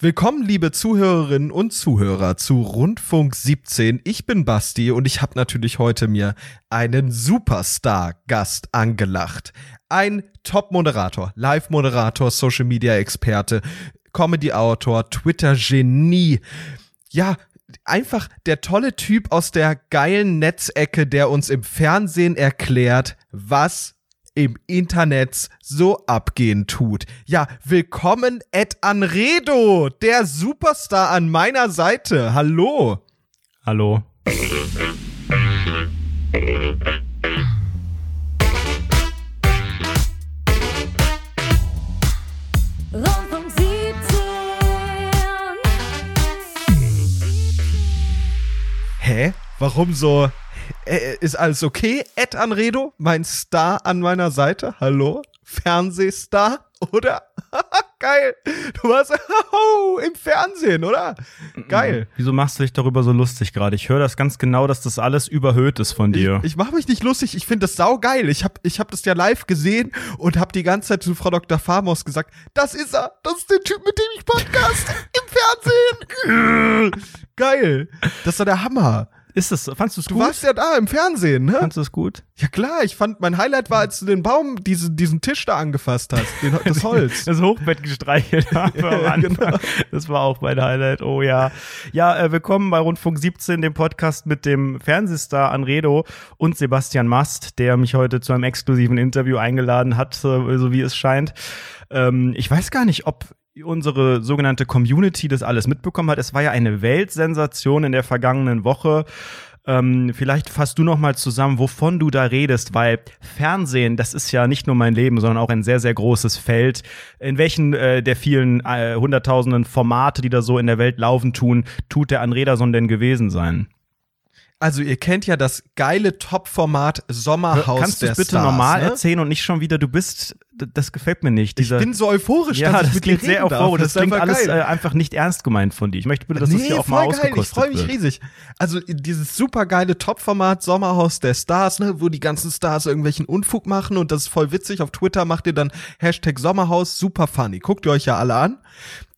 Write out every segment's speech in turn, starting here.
Willkommen, liebe Zuhörerinnen und Zuhörer zu Rundfunk 17. Ich bin Basti und ich habe natürlich heute mir einen Superstar-Gast angelacht. Ein Top-Moderator, Live-Moderator, Social-Media-Experte, Comedy-Autor, Twitter-Genie. Ja, einfach der tolle Typ aus der geilen Netzecke, der uns im Fernsehen erklärt, was im Internet so abgehen tut. Ja, willkommen Ed Anredo, der Superstar an meiner Seite. Hallo. Hallo. Rundfunk 17. Hä? Warum so? Äh, ist alles okay? Ed Anredo, mein Star an meiner Seite. Hallo? Fernsehstar, oder? Geil. Du warst oh, im Fernsehen, oder? Geil. Wieso machst du dich darüber so lustig gerade? Ich höre das ganz genau, dass das alles überhöht ist von dir. Ich, ich mache mich nicht lustig, ich finde das saugeil. Ich habe ich hab das ja live gesehen und habe die ganze Zeit zu Frau Dr. Famos gesagt, das ist er, das ist der Typ, mit dem ich podcast im Fernsehen. Geil. Das war der Hammer. Ist es, fandst du es Du gut? warst ja da im Fernsehen, ne? Fandst du es gut? Ja klar, ich fand, mein Highlight war, als du den Baum, diese, diesen Tisch da angefasst hast, den, das Holz. Das Hochbett gestreichelt habe Ja, genau. Das war auch mein Highlight. Oh ja. Ja, äh, willkommen bei Rundfunk 17, dem Podcast mit dem Fernsehstar Anredo und Sebastian Mast, der mich heute zu einem exklusiven Interview eingeladen hat, äh, so wie es scheint. Ähm, ich weiß gar nicht, ob unsere sogenannte Community das alles mitbekommen hat. Es war ja eine Weltsensation in der vergangenen Woche. Ähm, vielleicht fasst du noch mal zusammen, wovon du da redest, weil Fernsehen, das ist ja nicht nur mein Leben, sondern auch ein sehr, sehr großes Feld. In welchen äh, der vielen äh, hunderttausenden Formate, die da so in der Welt laufen tun, tut der Anrederson denn gewesen sein? Also ihr kennt ja das geile Top-Format Sommerhaus Kannst du es bitte Stars, normal ne? erzählen und nicht schon wieder, du bist, das gefällt mir nicht. Ich Dieser, bin so euphorisch, ja, ich das klingt sehr euphorisch. Das, ist klingt einfach alles geil. äh, einfach nicht ernst gemeint von dir. Ich möchte bitte, dass das hier auch mal geil. Ich ausgekostet freue mich wird. riesig. Also dieses supergeile Top-Format Sommerhaus der Stars, ne, wo die ganzen Stars irgendwelchen Unfug machen und das ist voll witzig. Auf Twitter macht ihr dann Hashtag Sommerhaus, super funny. Guckt ihr euch ja alle an.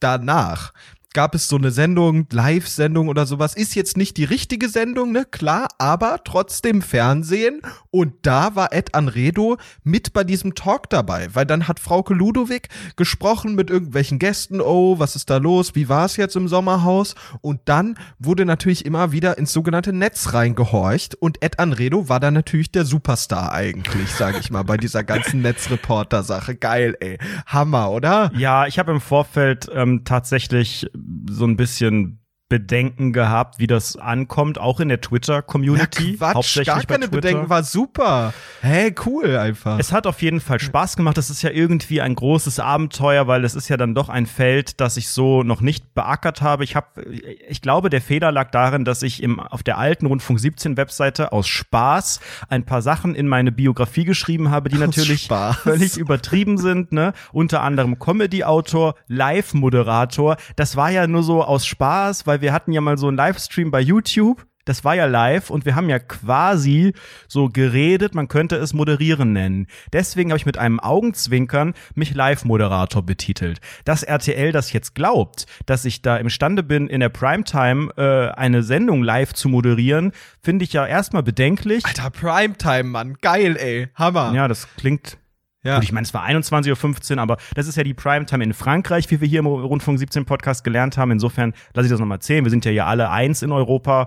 Danach gab es so eine Sendung, Live-Sendung oder sowas. Ist jetzt nicht die richtige Sendung, ne? Klar, aber trotzdem Fernsehen. Und da war Ed Anredo mit bei diesem Talk dabei, weil dann hat Frauke Ludowig gesprochen mit irgendwelchen Gästen. Oh, was ist da los? Wie war es jetzt im Sommerhaus? Und dann wurde natürlich immer wieder ins sogenannte Netz reingehorcht. Und Ed Anredo war dann natürlich der Superstar eigentlich, sage ich mal, bei dieser ganzen Netzreporter-Sache. Geil, ey. Hammer, oder? Ja, ich habe im Vorfeld ähm, tatsächlich so ein bisschen Bedenken gehabt, wie das ankommt, auch in der Twitter-Community. Quatsch, hauptsächlich gar keine. Bedenken, war super. Hey, cool einfach. Es hat auf jeden Fall Spaß gemacht. Es ist ja irgendwie ein großes Abenteuer, weil es ist ja dann doch ein Feld, das ich so noch nicht beackert habe. Ich habe, ich glaube, der Fehler lag darin, dass ich im, auf der alten Rundfunk 17 Webseite aus Spaß ein paar Sachen in meine Biografie geschrieben habe, die Aus natürlich Spaß. völlig übertrieben sind. Ne? Unter anderem Comedy-Autor, Live-Moderator. Das war ja nur so aus Spaß, weil wir hatten ja mal so einen Livestream bei YouTube. Das war ja live und wir haben ja quasi so geredet, man könnte es moderieren nennen. Deswegen habe ich mit einem Augenzwinkern mich Live-Moderator betitelt. Dass RTL das jetzt glaubt, dass ich da imstande bin, in der Primetime äh, eine Sendung live zu moderieren, finde ich ja erstmal bedenklich. Alter, Primetime, Mann. Geil, ey. Hammer. Ja, das klingt Ja. Gut, ich meine, es war 21.15 Uhr, aber das ist ja die Primetime in Frankreich, wie wir hier im Rundfunk 17 Podcast gelernt haben. Insofern lasse ich das nochmal erzählen. Wir sind ja hier alle eins in Europa.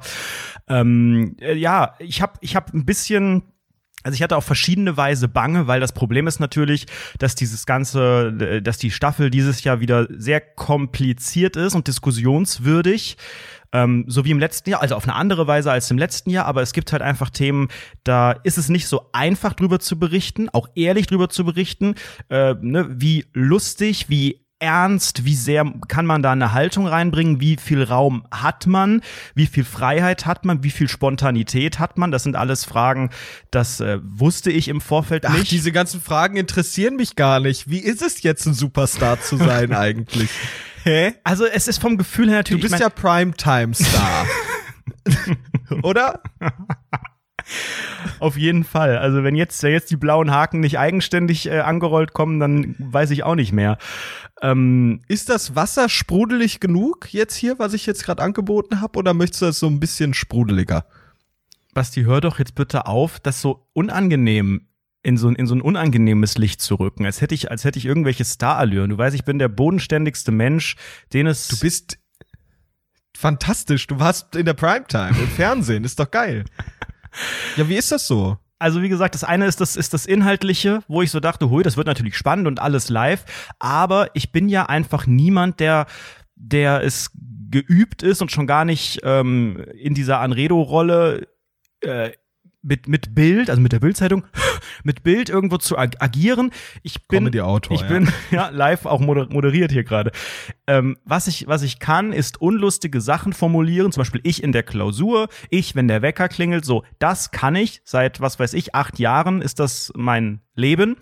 Ähm, äh, ja, ich habe ich hab ein bisschen also ich hatte auf verschiedene Weise Bange, weil das Problem ist natürlich, dass dieses ganze, äh, dass die Staffel dieses Jahr wieder sehr kompliziert ist und diskussionswürdig. Ähm, so wie im letzten Jahr, also auf eine andere Weise als im letzten Jahr, aber es gibt halt einfach Themen, da ist es nicht so einfach drüber zu berichten, auch ehrlich drüber zu berichten, äh, ne, wie lustig, wie ernst, wie sehr kann man da eine Haltung reinbringen, wie viel Raum hat man, wie viel Freiheit hat man, wie viel Spontanität hat man, das sind alles Fragen, das äh, wusste ich im Vorfeld Ach, nicht. diese ganzen Fragen interessieren mich gar nicht. Wie ist es jetzt, ein Superstar zu sein eigentlich? Hä? also es ist vom Gefühl her Du natürlich, bist ich ja Primetime-Star. Oder? Auf jeden Fall. Also wenn jetzt, jetzt die blauen Haken nicht eigenständig äh, angerollt kommen, dann weiß ich auch nicht mehr. Ähm, Ist das Wasser sprudelig genug jetzt hier, was ich jetzt gerade angeboten habe, oder möchtest du das so ein bisschen sprudeliger? Basti, hör doch jetzt bitte auf, das so unangenehm in so, ein- in so ein unangenehmes Licht zu rücken, als hätte ich, als hätte ich irgendwelche Starallüren. Du weißt, ich bin der bodenständigste Mensch, den es. Du bist fantastisch. Du warst in der Primetime im Fernsehen. Ist doch geil. Ja, wie ist das so? Also wie gesagt, das eine ist das, ist das Inhaltliche, wo ich so dachte, hui, das wird natürlich spannend und alles live. Aber ich bin ja einfach niemand, der, der es geübt ist und schon gar nicht ähm, in dieser Anredo-Rolle äh, mit, mit Bild, also mit der Bildzeitung, mit Bild irgendwo zu ag agieren. Ich bin, Comedy-Autor, ich ja. bin ja live auch moder moderiert hier gerade. Ähm, was ich, was ich kann, ist unlustige Sachen formulieren. Zum Beispiel ich in der Klausur, ich, wenn der Wecker klingelt. So, das kann ich. Seit was weiß ich acht Jahren ist das mein Leben.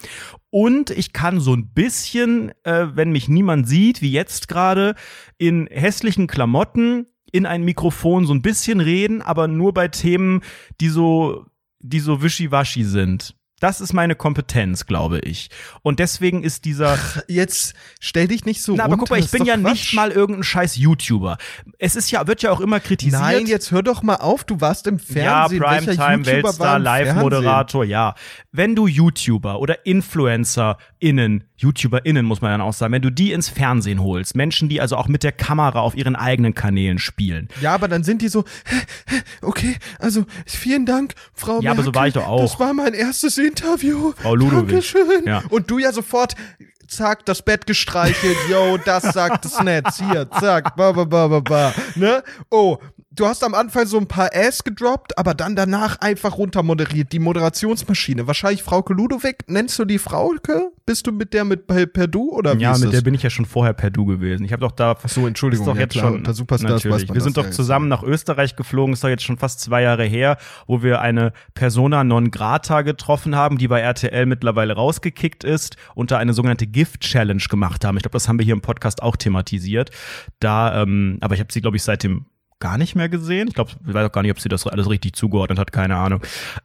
Und ich kann so ein bisschen, äh, wenn mich niemand sieht, wie jetzt gerade, in hässlichen Klamotten in ein Mikrofon so ein bisschen reden, aber nur bei Themen, die so, die so wischiwaschi sind. Das ist meine Kompetenz, glaube ich. Und deswegen ist dieser. Jetzt stell dich nicht so Na, aber guck mal, ich bin ja Quatsch. nicht mal irgendein scheiß YouTuber. Es ist ja, wird ja auch immer kritisiert. Nein, jetzt hör doch mal auf. Du warst im ja, Fernsehen. Welcher Primetime, Weltstar? Live-Moderator, ja. Wenn du YouTuber oder InfluencerInnen, YouTuberInnen muss man dann auch sagen, wenn du die ins Fernsehen holst, Menschen, die also auch mit der Kamera auf ihren eigenen Kanälen spielen, Ja, aber dann sind die so, okay, also vielen Dank, Frau Ja, aber so Merkel, war ich doch auch. Das war mein erstes Interview. Frau Ludowig. Dankeschön. Ja. Und du ja sofort, zack, das Bett gestreichelt, yo, das sagt das Netz, hier, zack, ba, ba, ba, ba, ba, ne? Oh, du hast am Anfang so ein paar Ass gedroppt, aber dann danach einfach runtermoderiert, die Moderationsmaschine. Wahrscheinlich Frauke Ludowig, nennst du die Frauke? Bist du mit der mit per, per Du oder wie ja, mit das? der bin ich ja schon vorher per Du gewesen. Ich habe doch da so, Entschuldigung, ist doch ja, jetzt klar, schon unter Superstars natürlich. Wir sind doch ja zusammen nach Österreich geflogen, ist doch jetzt schon fast zwei Jahre her, wo wir eine Persona non grata getroffen haben, die bei RTL mittlerweile rausgekickt ist, unter eine sogenannte Gift Challenge gemacht haben. Ich glaube, das haben wir hier im Podcast auch thematisiert. Da, ähm, aber ich habe sie, glaube ich, seitdem gar nicht mehr gesehen. Ich glaube, ich weiß auch gar nicht, ob sie das alles richtig zugeordnet hat, keine Ahnung.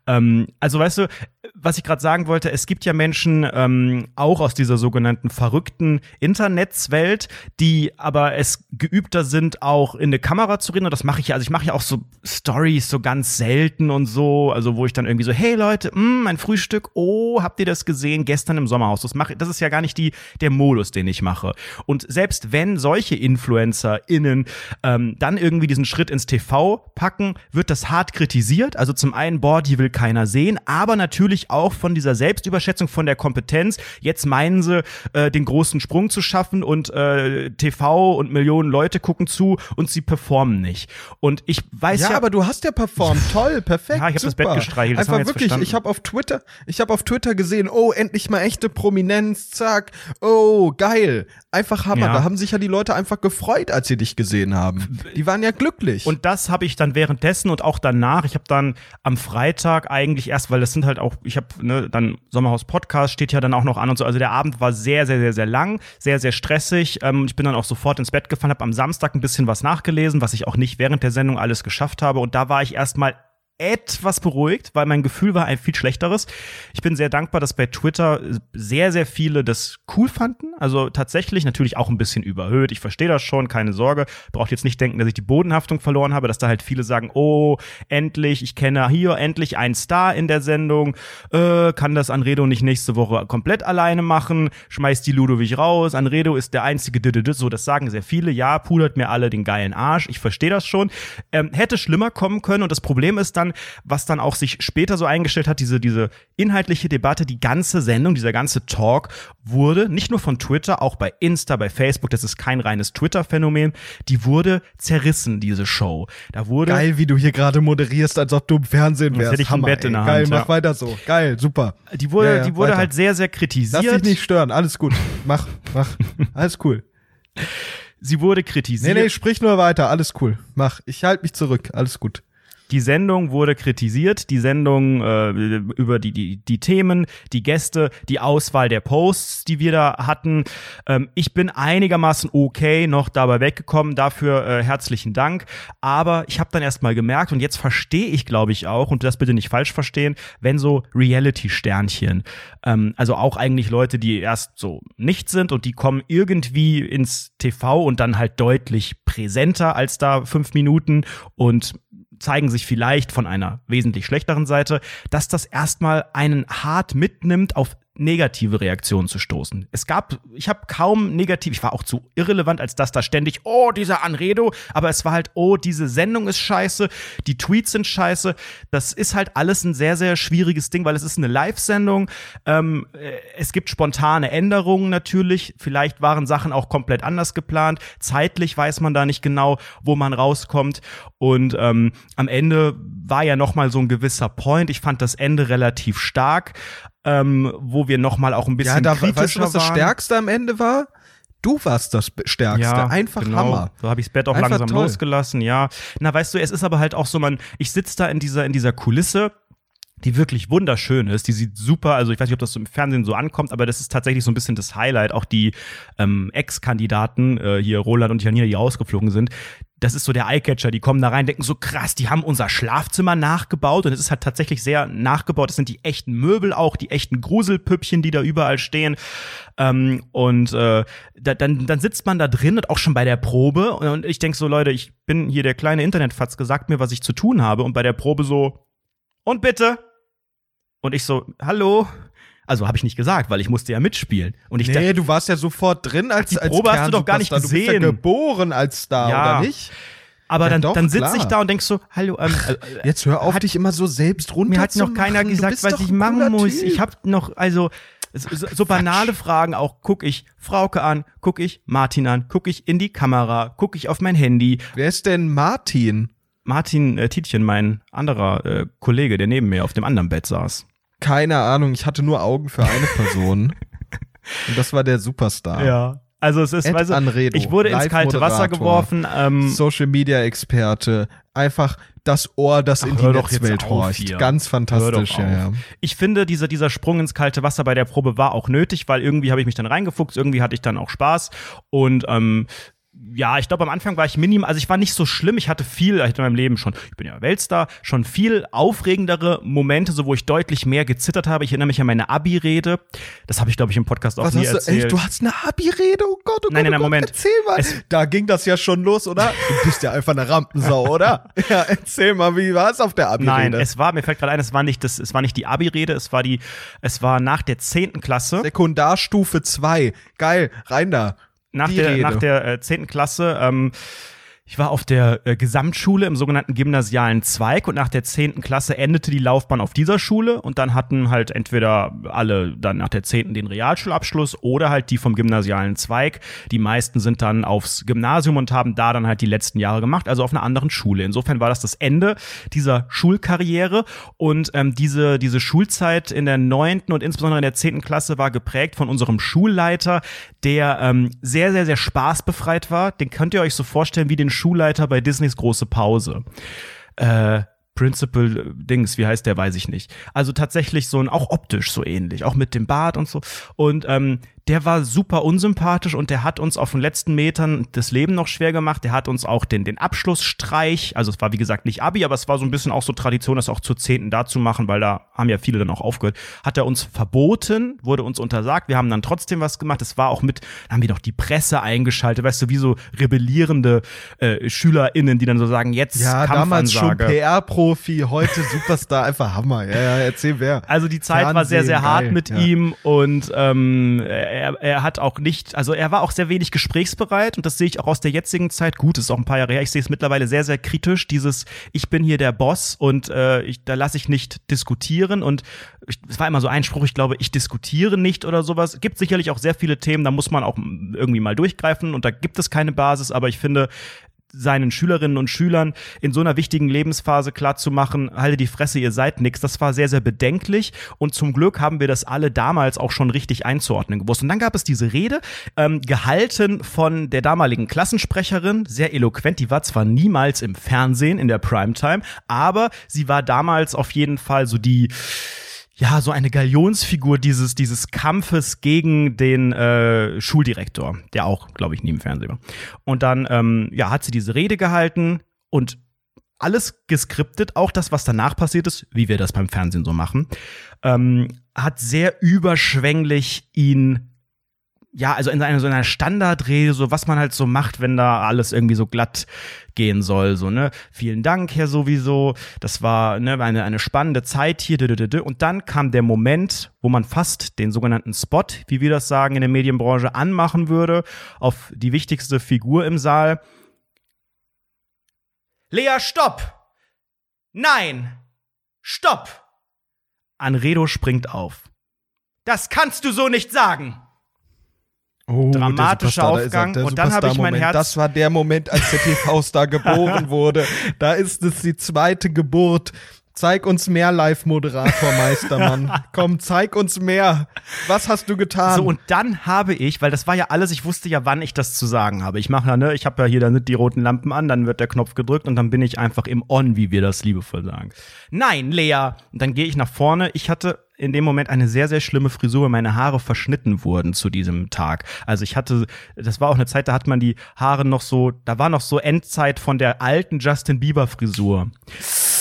Ähm, also weißt du, was ich gerade sagen wollte, es gibt ja Menschen ähm, auch aus dieser sogenannten verrückten Internetswelt, die aber es geübter sind, auch in eine Kamera zu reden. Und das mache ich ja. Also ich mache ja auch so Stories so ganz selten und so, also wo ich dann irgendwie so, hey Leute, mh, mein Frühstück, oh, habt ihr das gesehen gestern im Sommerhaus? Das mache, das ist ja gar nicht die der Modus, den ich mache. Und selbst wenn solche InfluencerInnen ähm, dann irgendwie diesen Schritt ins TV packen, wird das hart kritisiert. Also zum einen, boah, die will keiner sehen, aber natürlich auch von dieser Selbstüberschätzung, von der Kompetenz. Jetzt meinen sie, äh, den großen Sprung zu schaffen und äh, TV und Millionen Leute gucken zu und sie performen nicht. Und ich weiß ja, Ja, aber du hast ja performt, toll, perfekt. Ja, ich hab das. Bett gestreichelt, das Einfach wir wirklich, verstanden. ich habe auf Twitter, ich habe auf Twitter gesehen, oh, endlich mal echte Prominenz, zack, oh, geil. Einfach Hammer. Ja. Da haben sich ja die Leute einfach gefreut, als sie dich gesehen haben. Die waren ja glücklich. Und das habe ich dann währenddessen und auch danach. Ich habe dann am Freitag eigentlich erst, weil das sind halt auch, ich habe ne, dann Sommerhaus Podcast steht ja dann auch noch an und so. Also der Abend war sehr, sehr, sehr, sehr lang, sehr, sehr stressig. Ähm, ich bin dann auch sofort ins Bett gefallen, habe am Samstag ein bisschen was nachgelesen, was ich auch nicht während der Sendung alles geschafft habe. Und da war ich erstmal etwas beruhigt, weil mein Gefühl war ein viel schlechteres. Ich bin sehr dankbar, dass bei Twitter sehr, sehr viele das cool fanden. Also tatsächlich natürlich auch ein bisschen überhöht. Ich verstehe das schon, keine Sorge. Braucht jetzt nicht denken, dass ich die Bodenhaftung verloren habe, dass da halt viele sagen, oh, endlich, ich kenne hier endlich einen Star in der Sendung, äh, kann das Anredo nicht nächste Woche komplett alleine machen, schmeißt die Ludowig raus, Anredo ist der einzige, so, das sagen sehr viele, ja, pudert mir alle den geilen Arsch, ich verstehe das schon. Ähm, hätte schlimmer kommen können und das Problem ist dann, was dann auch sich später so eingestellt hat, diese, diese inhaltliche Debatte, die ganze Sendung, dieser ganze Talk wurde nicht nur von Twitter, auch bei Insta, bei Facebook, das ist kein reines Twitter-Phänomen, die wurde zerrissen, diese Show. Da wurde Geil, wie du hier gerade moderierst, als ob du im Fernsehen wärst. hätte ich ein Hammer, Bett in der Geil, Hand, mach ja. weiter so. Geil, super. Die wurde, Ja, ja, die wurde weiter. halt sehr, sehr Lass kritisiert. dich nicht stören, alles gut. Mach, mach. Alles cool. Sie wurde Nee, kritisiert. nee, sprich nur weiter, alles cool. Mach. Ich halte mich zurück, alles gut. Die Sendung wurde kritisiert, die Sendung äh, über die, die, die Themen, die Gäste, die Auswahl der Posts, die wir da hatten. Ähm, ich bin einigermaßen okay noch dabei weggekommen, dafür äh, herzlichen Dank. Aber ich habe dann erst mal gemerkt und jetzt verstehe ich, glaube ich, auch, und das bitte nicht falsch verstehen, wenn so Reality-Sternchen, ähm, also auch eigentlich Leute, die erst so nicht sind und die kommen irgendwie ins TV und dann halt deutlich präsenter als da fünf Minuten und zeigen sich vielleicht von einer wesentlich schlechteren Seite, dass das erstmal einen hart mitnimmt, auf negative Reaktionen zu stoßen. Es gab, ich habe kaum negativ, ich war auch zu irrelevant, als dass da ständig, oh, dieser Anredo, aber es war halt, oh, diese Sendung ist scheiße, die Tweets sind scheiße. Das ist halt alles ein sehr, sehr schwieriges Ding, weil es ist eine Live-Sendung. Ähm, äh, es gibt spontane Änderungen natürlich. Vielleicht waren Sachen auch komplett anders geplant. Zeitlich weiß man da nicht genau, wo man rauskommt. Und ähm, am Ende war ja noch mal so ein gewisser Point. Ich fand das Ende relativ stark ähm, wo wir noch mal auch ein bisschen Ja, da kritischer weißt du, was das waren. Stärkste am Ende war? Du warst das Stärkste. Einfach genau. Hammer. So habe ich das Bett auch Einfach langsam toll. losgelassen, ja. Na, weißt du, es ist aber halt auch so, man, ich sitze da in dieser, in dieser Kulisse, die wirklich wunderschön ist. Die sieht super, also ich weiß nicht, ob das so im Fernsehen so ankommt, aber das ist tatsächlich so ein bisschen das Highlight. Auch die ähm, Ex-Kandidaten, äh, hier Roland und Janina, die rausgeflogen sind, das ist so der Eyecatcher. Die kommen da rein, denken so krass, die haben unser Schlafzimmer nachgebaut und es ist halt tatsächlich sehr nachgebaut. Das sind die echten Möbel auch, die echten Gruselpüppchen, die da überall stehen. Ähm, und äh, da, dann, dann sitzt man da drin und auch schon bei der Probe und, ich denk so, Leute, ich bin hier der kleine Internetfatz, gesagt mir, was ich zu tun habe und bei der Probe so, und bitte? Und ich so, hallo? Also habe ich nicht gesagt, weil ich musste ja mitspielen. Und ich Nee, du warst ja sofort drin als Die als Probe hast du doch gar nicht Kernsuperstar. Du bist ja gesehen. geboren als Star, Ja. oder nicht? aber Ja, dann, doch, dann sitze ich da und denk so, hallo, ähm, äh, Jetzt hör auf, Hat- dich immer so selbst runter mir hat noch keiner Du gesagt, was ich machen muss. Typ. Ich habe noch, also so, so banale Fragen auch. Guck ich Frauke an, guck ich Martin an, guck ich in die Kamera, guck ich auf mein Handy. Wer ist denn Martin? Martin äh, Tietjen, mein anderer äh, Kollege, der neben mir auf dem anderen Bett saß. Keine Ahnung, ich hatte nur Augen für eine Person. Und das war der Superstar. Ja. Also es ist, Ed du, Anredo, ich wurde ins kalte Wasser geworfen. Ähm, Social Media Experte, einfach das Ohr, das Ach, in die Netzwelt horcht. Ganz fantastisch, ja, ja. Ich finde, dieser, dieser Sprung ins kalte Wasser bei der Probe war auch nötig, weil irgendwie habe ich mich dann reingefuchst, irgendwie hatte ich dann auch Spaß. Und ähm, ja, ich glaube, am Anfang war ich minim, also ich war nicht so schlimm, ich hatte viel, ich hatte in meinem Leben schon, ich bin ja Weltstar, schon viel aufregendere Momente, so wo ich deutlich mehr gezittert habe. Ich erinnere mich an meine Abi-Rede. Das habe ich, glaube ich, im Podcast auch Was nie hast du, erzählt. echt, du hast eine Abi-Rede? Oh Gott, oh Nein, Gott, nein, oh Gott, Moment. erzähl mal. Es- da ging das ja schon los, oder? Du bist ja einfach eine Rampensau, oder? ja, erzähl mal, wie war es auf der Abi-Rede? Nein, es war, mir fällt gerade ein, es war nicht das, es war nicht die Abi-Rede, es war die, es war nach der zehnten Klasse. Sekundarstufe 2. Geil, rein da. Nach Die der, Rede. nach der äh, 10. Klasse, ähm, ich war auf der äh, Gesamtschule im sogenannten gymnasialen Zweig und nach der 10. Klasse endete die Laufbahn auf dieser Schule und dann hatten halt entweder alle dann nach der 10. den Realschulabschluss oder halt die vom gymnasialen Zweig. Die meisten sind dann aufs Gymnasium und haben da dann halt die letzten Jahre gemacht, also auf einer anderen Schule. Insofern war das das Ende dieser Schulkarriere und ähm, diese, diese Schulzeit in der 9. und insbesondere in der 10. Klasse war geprägt von unserem Schulleiter, der ähm, sehr, sehr, sehr spaßbefreit war. Den könnt ihr euch so vorstellen wie den Schulleiter bei Disneys große Pause. Äh, Principal äh, Dings, wie heißt der, weiß ich nicht. Also tatsächlich so ein, auch optisch so ähnlich, auch mit dem Bart und so. Und ähm, der war super unsympathisch und der hat uns auf den letzten Metern das Leben noch schwer gemacht. Der hat uns auch den, den Abschlussstreich, also es war wie gesagt nicht Abi, aber es war so ein bisschen auch so Tradition, das auch zur Zehnten da zu machen, weil da haben ja viele dann auch aufgehört. Hat er uns verboten, wurde uns untersagt. Wir haben dann trotzdem was gemacht. Es war auch mit, dann haben wir doch die Presse eingeschaltet, weißt du, wie so rebellierende äh, SchülerInnen, die dann so sagen, jetzt Ja, damals schon. PR-Profi, heute Superstar, einfach Hammer. Ja, ja, erzähl wer. Also die Zeit war sehr, sehr Fernsehen, hart geil, mit ja. ihm und ähm, er, er hat auch nicht, also er war auch sehr wenig gesprächsbereit und das sehe ich auch aus der jetzigen Zeit. Gut, ist auch ein paar Jahre her. Ich sehe es mittlerweile sehr, sehr kritisch. Dieses, ich bin hier der Boss und äh, ich, da lasse ich nicht diskutieren und ich, es war immer so ein Spruch, ich glaube, ich diskutiere nicht oder sowas. Gibt sicherlich auch sehr viele Themen, da muss man auch irgendwie mal durchgreifen und da gibt es keine Basis, aber ich finde, seinen Schülerinnen und Schülern in so einer wichtigen Lebensphase klarzumachen, halte die Fresse, ihr seid nix. Das war sehr, sehr bedenklich und zum Glück haben wir das alle damals auch schon richtig einzuordnen gewusst. Und dann gab es diese Rede, ähm, gehalten von der damaligen Klassensprecherin, sehr eloquent, die war zwar niemals im Fernsehen in der Primetime, aber sie war damals auf jeden Fall so die ja, so eine Galionsfigur dieses, dieses Kampfes gegen den äh, Schuldirektor, der auch, glaube ich, nie im Fernsehen war. Und dann, ähm, ja, hat sie diese Rede gehalten und alles geskriptet, auch das, was danach passiert ist, wie wir das beim Fernsehen so machen, ähm, hat sehr überschwänglich ihn ja, also in einer so einer Standardrede, so was man halt so macht, wenn da alles irgendwie so glatt gehen soll, so, ne? Vielen Dank, Herr sowieso. Das war, ne, eine, eine spannende Zeit hier. Und dann kam der Moment, wo man fast den sogenannten Spot, wie wir das sagen in der Medienbranche, anmachen würde, auf die wichtigste Figur im Saal. Lea, stopp! Nein! Stopp! Anredo springt auf. Das kannst du so nicht sagen! Oh, Dramatischer er, Aufgang. der Und dann habe ich mein. Herz- Das war der Moment, als der TV-Star geboren wurde. Da ist es die zweite Geburt. Zeig uns mehr Live-Moderator, Meistermann. Komm, zeig uns mehr. Was hast du getan? So, und dann habe ich, weil das war ja alles, ich wusste ja, wann ich das zu sagen habe. Ich mache ja, ne, ich habe ja hier dann die roten Lampen an, dann wird der Knopf gedrückt und dann bin ich einfach im On, wie wir das liebevoll sagen. Nein, Lea. Und dann gehe ich nach vorne. Ich hatte in dem Moment eine sehr, sehr schlimme Frisur, meine Haare verschnitten wurden zu diesem Tag. Also ich hatte, das war auch eine Zeit, da hat man die Haare noch so, da war noch so Endzeit von der alten Justin Bieber Frisur.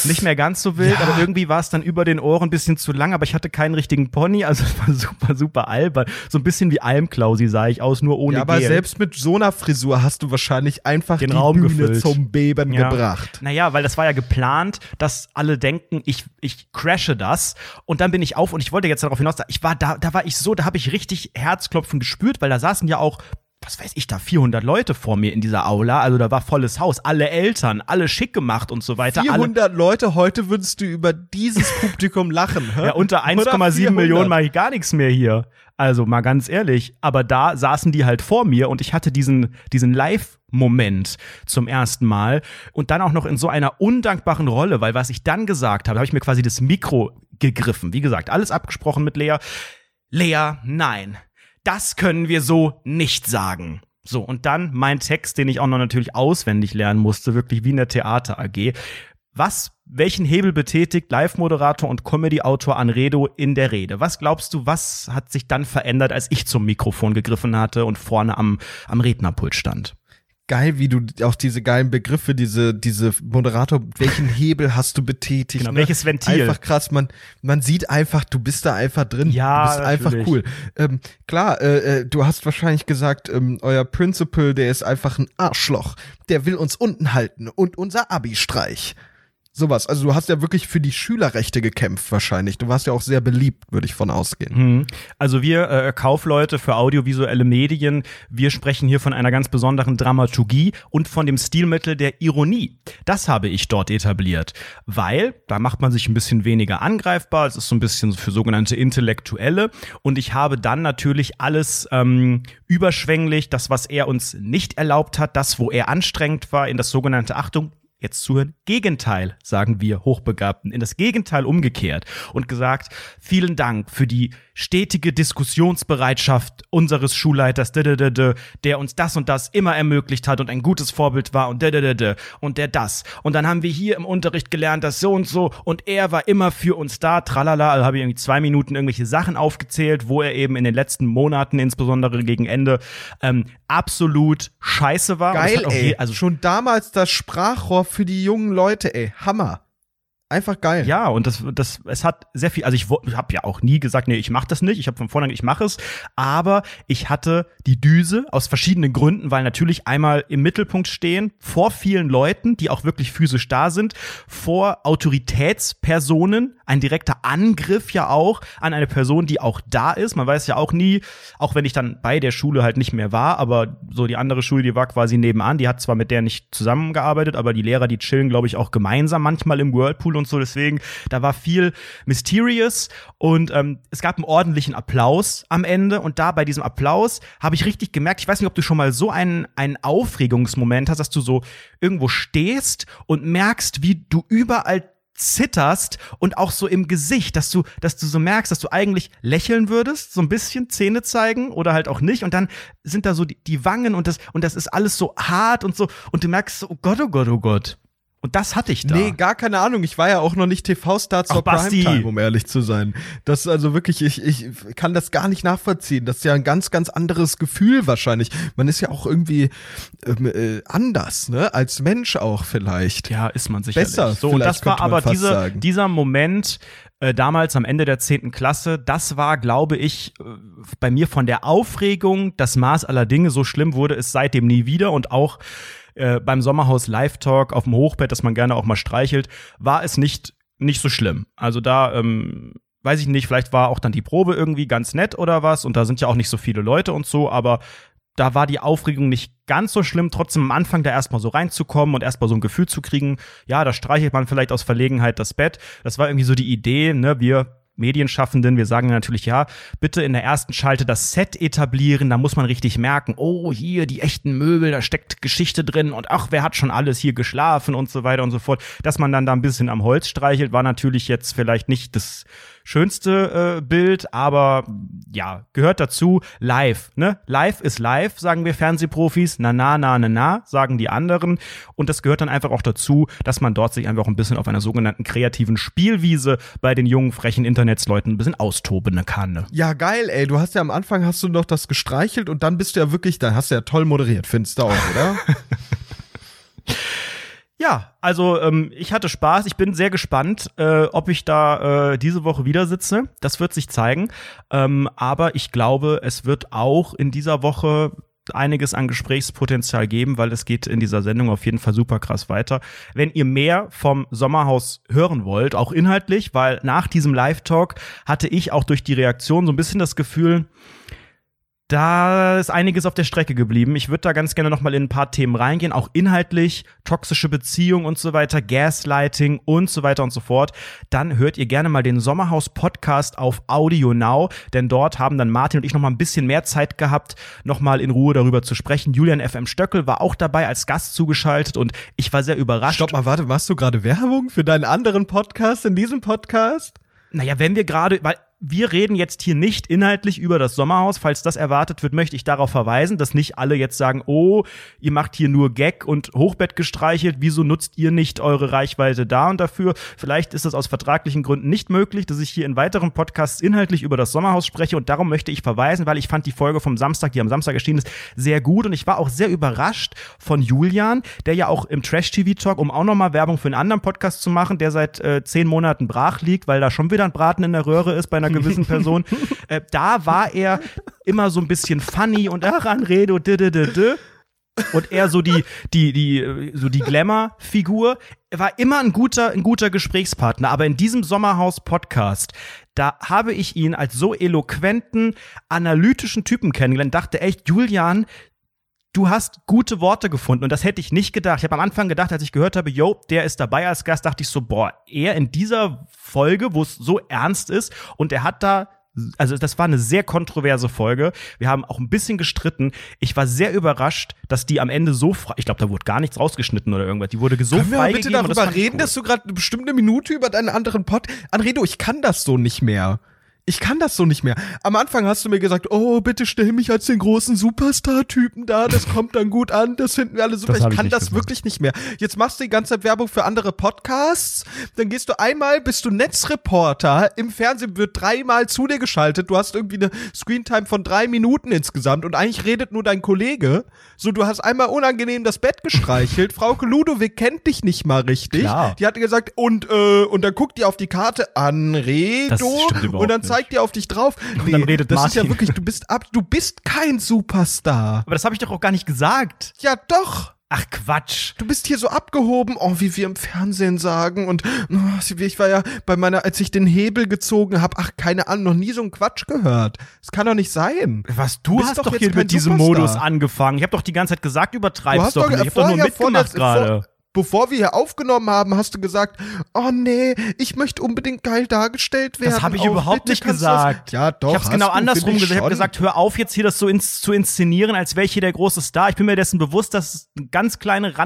Nicht mehr ganz so wild, Ja. aber irgendwie war es dann über den Ohren ein bisschen zu lang, aber ich hatte keinen richtigen Pony, also es war super, super albern. So ein bisschen wie Almklausi sah ich aus, nur ohne ja, aber Gel. selbst mit so einer Frisur hast du wahrscheinlich einfach Den die Raum Bühne gefüllt. zum Beben Ja. gebracht. Naja, weil das war ja geplant, dass alle denken, ich, ich crashe das. Und dann bin ich auf und ich wollte jetzt darauf hinaus, ich war da, da war ich so, da habe ich richtig Herzklopfen gespürt, weil da saßen ja auch, was weiß ich, da 400 Leute vor mir in dieser Aula. Also da war volles Haus, alle Eltern, alle schick gemacht und so weiter. Alle, 400 Leute, heute würdest du über dieses Publikum lachen. Hä? ja, unter Oder 1,7 400? Millionen mache ich gar nichts mehr hier. Also mal ganz ehrlich. Aber da saßen die halt vor mir und ich hatte diesen, diesen Live-Moment zum ersten Mal und dann auch noch in so einer undankbaren Rolle, weil was ich dann gesagt habe, habe ich mir quasi das Mikro gegriffen. Wie gesagt, alles abgesprochen mit Lea. Lea, nein. Das können wir so nicht sagen. So, und dann mein Text, den ich auch noch natürlich auswendig lernen musste, wirklich wie in der Theater AG. Was, welchen Hebel betätigt Live-Moderator und Comedy-Autor Anredo in der Rede? Was glaubst du, was hat sich dann verändert, als ich zum Mikrofon gegriffen hatte und vorne am, am Rednerpult stand? Geil, wie du auch diese geilen Begriffe, diese, diese Moderator, welchen Hebel hast du betätigt? Genau, ne? welches Ventil? Einfach krass, man, man sieht einfach, du bist da einfach drin. Ja, du bist einfach natürlich. cool. Ähm, klar, äh, äh, du hast wahrscheinlich gesagt, ähm, euer Principal, der ist einfach ein Arschloch. Der will uns unten halten und unser Abi-Streich. Sowas. Also du hast ja wirklich für die Schülerrechte gekämpft wahrscheinlich. Du warst ja auch sehr beliebt, würde ich von ausgehen. Mhm. Also wir äh, Kaufleute für audiovisuelle Medien, wir sprechen hier von einer ganz besonderen Dramaturgie und von dem Stilmittel der Ironie. Das habe ich dort etabliert, weil da macht man sich ein bisschen weniger angreifbar. Es ist so ein bisschen für sogenannte Intellektuelle und ich habe dann natürlich alles ähm, überschwänglich, das was er uns nicht erlaubt hat, das wo er anstrengend war, in das sogenannte Achtung jetzt zuhören, Gegenteil, sagen wir Hochbegabten, in das Gegenteil umgekehrt. Und gesagt, vielen Dank für die stetige Diskussionsbereitschaft unseres Schulleiters, der uns das und das immer ermöglicht hat und ein gutes Vorbild war und und der das. Und dann haben wir hier im Unterricht gelernt, dass so und so und er war immer für uns da, tralala, also habe ich irgendwie zwei Minuten irgendwelche Sachen aufgezählt, wo er eben in den letzten Monaten, insbesondere gegen Ende, ähm, absolut scheiße war. Geil, ey. also Schon damals das Sprachrohr für die jungen Leute, ey. Hammer. Einfach geil. Ja, und das, das, es hat sehr viel, also ich, ich habe ja auch nie gesagt, nee, ich mache das nicht. Ich habe von vornherein, ich mache es. Aber ich hatte die Düse aus verschiedenen Gründen, weil natürlich einmal im Mittelpunkt stehen, vor vielen Leuten, die auch wirklich physisch da sind, vor Autoritätspersonen, ein direkter Angriff ja auch an eine Person, die auch da ist. Man weiß ja auch nie, auch wenn ich dann bei der Schule halt nicht mehr war, aber so die andere Schule, die war quasi nebenan, die hat zwar mit der nicht zusammengearbeitet, aber die Lehrer, die chillen, glaube ich, auch gemeinsam manchmal im Whirlpool und so. Deswegen, da war viel Mysterious und ähm, es gab einen ordentlichen Applaus am Ende und da bei diesem Applaus habe ich richtig gemerkt, ich weiß nicht, ob du schon mal so einen, einen Aufregungsmoment hast, dass du so irgendwo stehst und merkst, wie du überall zitterst und auch so im Gesicht, dass du, dass du so merkst, dass du eigentlich lächeln würdest, so ein bisschen Zähne zeigen oder halt auch nicht und dann sind da so die, die Wangen und das und das ist alles so hart und so und du merkst so, oh Gott, oh Gott, oh Gott. Und das hatte ich da. Nee, gar keine Ahnung. Ich war ja auch noch nicht TV-Star zur Ach, Basti. Primetime, um ehrlich zu sein. Das ist also wirklich, ich, ich kann das gar nicht nachvollziehen. Das ist ja ein ganz, ganz anderes Gefühl wahrscheinlich. Man ist ja auch irgendwie ähm, äh, anders, ne? Als Mensch auch vielleicht. Ja, ist man sicherlich. Besser, So, das war aber dieser, sagen. dieser Moment äh, damals am Ende der 10. Klasse, das war, glaube ich, äh, bei mir von der Aufregung das Maß aller Dinge. So schlimm wurde es seitdem nie wieder und auch äh, beim Sommerhaus Live Talk auf dem Hochbett, das man gerne auch mal streichelt, war es nicht, nicht so schlimm. Also da, ähm, weiß ich nicht, vielleicht war auch dann die Probe irgendwie ganz nett oder was und da sind ja auch nicht so viele Leute und so, aber da war die Aufregung nicht ganz so schlimm, trotzdem am Anfang da erstmal so reinzukommen und erstmal so ein Gefühl zu kriegen, ja, da streichelt man vielleicht aus Verlegenheit das Bett. Das war irgendwie so die Idee, ne, wir Medienschaffenden, wir sagen natürlich, ja, bitte in der ersten Schalte das Set etablieren, da muss man richtig merken, oh, hier die echten Möbel, da steckt Geschichte drin und ach, wer hat schon alles hier geschlafen und so weiter und so fort. Dass man dann da ein bisschen am Holz streichelt, war natürlich jetzt vielleicht nicht das schönste äh, Bild, aber ja, gehört dazu. Live, ne? Live ist live, sagen wir Fernsehprofis. Na, na, na, na, na, sagen die anderen. Und das gehört dann einfach auch dazu, dass man dort sich einfach ein bisschen auf einer sogenannten kreativen Spielwiese bei den jungen, frechen Internetsleuten ein bisschen austoben kann. Ne? Ja, geil, ey. Du hast ja am Anfang hast du noch das gestreichelt und dann bist du ja wirklich, dann hast du ja toll moderiert, findest du auch, oder? Ja, also ähm, ich hatte Spaß. Ich bin sehr gespannt, äh, ob ich da äh, diese Woche wieder sitze. Das wird sich zeigen. Ähm, aber ich glaube, es wird auch in dieser Woche einiges an Gesprächspotenzial geben, weil es geht in dieser Sendung auf jeden Fall super krass weiter. Wenn ihr mehr vom Sommerhaus hören wollt, auch inhaltlich, weil nach diesem Live-Talk hatte ich auch durch die Reaktion so ein bisschen das Gefühl, da ist einiges auf der Strecke geblieben. Ich würde da ganz gerne noch mal in ein paar Themen reingehen, auch inhaltlich, toxische Beziehung und so weiter, Gaslighting und so weiter und so fort. Dann hört ihr gerne mal den Sommerhaus Podcast auf Audio Now, denn dort haben dann Martin und ich noch mal ein bisschen mehr Zeit gehabt, noch mal in Ruhe darüber zu sprechen. Julian FM Stöckel war auch dabei als Gast zugeschaltet und ich war sehr überrascht. Stopp mal, warte, machst du gerade Werbung für deinen anderen Podcast in diesem Podcast? Naja, wenn wir gerade, weil wir reden jetzt hier nicht inhaltlich über das Sommerhaus. Falls das erwartet wird, möchte ich darauf verweisen, dass nicht alle jetzt sagen, oh, ihr macht hier nur Gag und Hochbett gestreichelt. Wieso nutzt ihr nicht eure Reichweite da und dafür? Vielleicht ist das aus vertraglichen Gründen nicht möglich, dass ich hier in weiteren Podcasts inhaltlich über das Sommerhaus spreche und darum möchte ich verweisen, weil ich fand die Folge vom Samstag, die am Samstag erschienen ist, sehr gut und ich war auch sehr überrascht von Julian, der ja auch im Trash-TV-Talk, um auch nochmal Werbung für einen anderen Podcast zu machen, der seit äh, zehn Monaten brach liegt, weil da schon wieder ein Braten in der Röhre ist bei einer gewissen Person. äh, da war er immer so ein bisschen funny und ach, Anredo, d, d, d, d. Und er so die, die, die, so die Glamour-Figur. Er war immer ein guter, ein guter Gesprächspartner. Aber in diesem Sommerhaus-Podcast, da habe ich ihn als so eloquenten, analytischen Typen kennengelernt, dachte echt, Julian, du hast gute Worte gefunden und das hätte ich nicht gedacht. Ich habe am Anfang gedacht, als ich gehört habe, yo, der ist dabei als Gast, dachte ich so, boah, er in dieser Folge, wo es so ernst ist und er hat da also das war eine sehr kontroverse Folge. Wir haben auch ein bisschen gestritten. Ich war sehr überrascht, dass die am Ende so frei, ich glaube, da wurde gar nichts rausgeschnitten oder irgendwas. Die wurde so Können wir mal bitte das darüber ich reden, dass du gerade eine bestimmte Minute über deinen anderen Pod. Anredo, ich kann das so nicht mehr. Ich kann das so nicht mehr. Am Anfang hast du mir gesagt, oh, bitte stell mich als den großen Superstar-Typen da, das kommt dann gut an, das finden wir alle super. Ich ich kann das gesagt. wirklich nicht mehr. Jetzt machst du die ganze Zeit Werbung für andere Podcasts, dann gehst du einmal, bist du Netzreporter, im Fernsehen wird dreimal zu dir geschaltet, du hast irgendwie eine Screentime von drei Minuten insgesamt und eigentlich redet nur dein Kollege. So, du hast einmal unangenehm das Bett gestreichelt, Frauke Ludovic kennt dich nicht mal richtig. Klar. Die hat gesagt, und, äh, und dann guckt die auf die Karte, Anredo, und dann nicht. Zeigt die auf dich drauf. Nee, dann redet das ist ja Martin. wirklich, du bist ab, du bist kein Superstar. Aber das habe ich doch auch gar nicht gesagt. Ja, doch. Ach Quatsch. Du bist hier so abgehoben, oh, wie wir im Fernsehen sagen. Und oh, ich war ja bei meiner, als ich den Hebel gezogen habe, ach, keine Ahnung, noch nie so einen Quatsch gehört. Das kann doch nicht sein. Was, du bist hast doch doch, hier mit diesem. Modus angefangen. Ich habe doch die ganze Zeit gesagt, übertreib's doch, nicht. Ich habe doch nur mitgemacht gerade. Vor- Bevor wir hier aufgenommen haben, hast du gesagt, oh nee, ich möchte unbedingt geil dargestellt werden. Das habe ich Auch überhaupt nicht gesagt. Ja, doch. Ich habe es genau andersrum gesagt. Ich habe gesagt, hör auf jetzt hier das so ins, zu inszenieren, als wäre ich hier der große Star. Ich bin mir dessen bewusst, dass es eine ganz kleine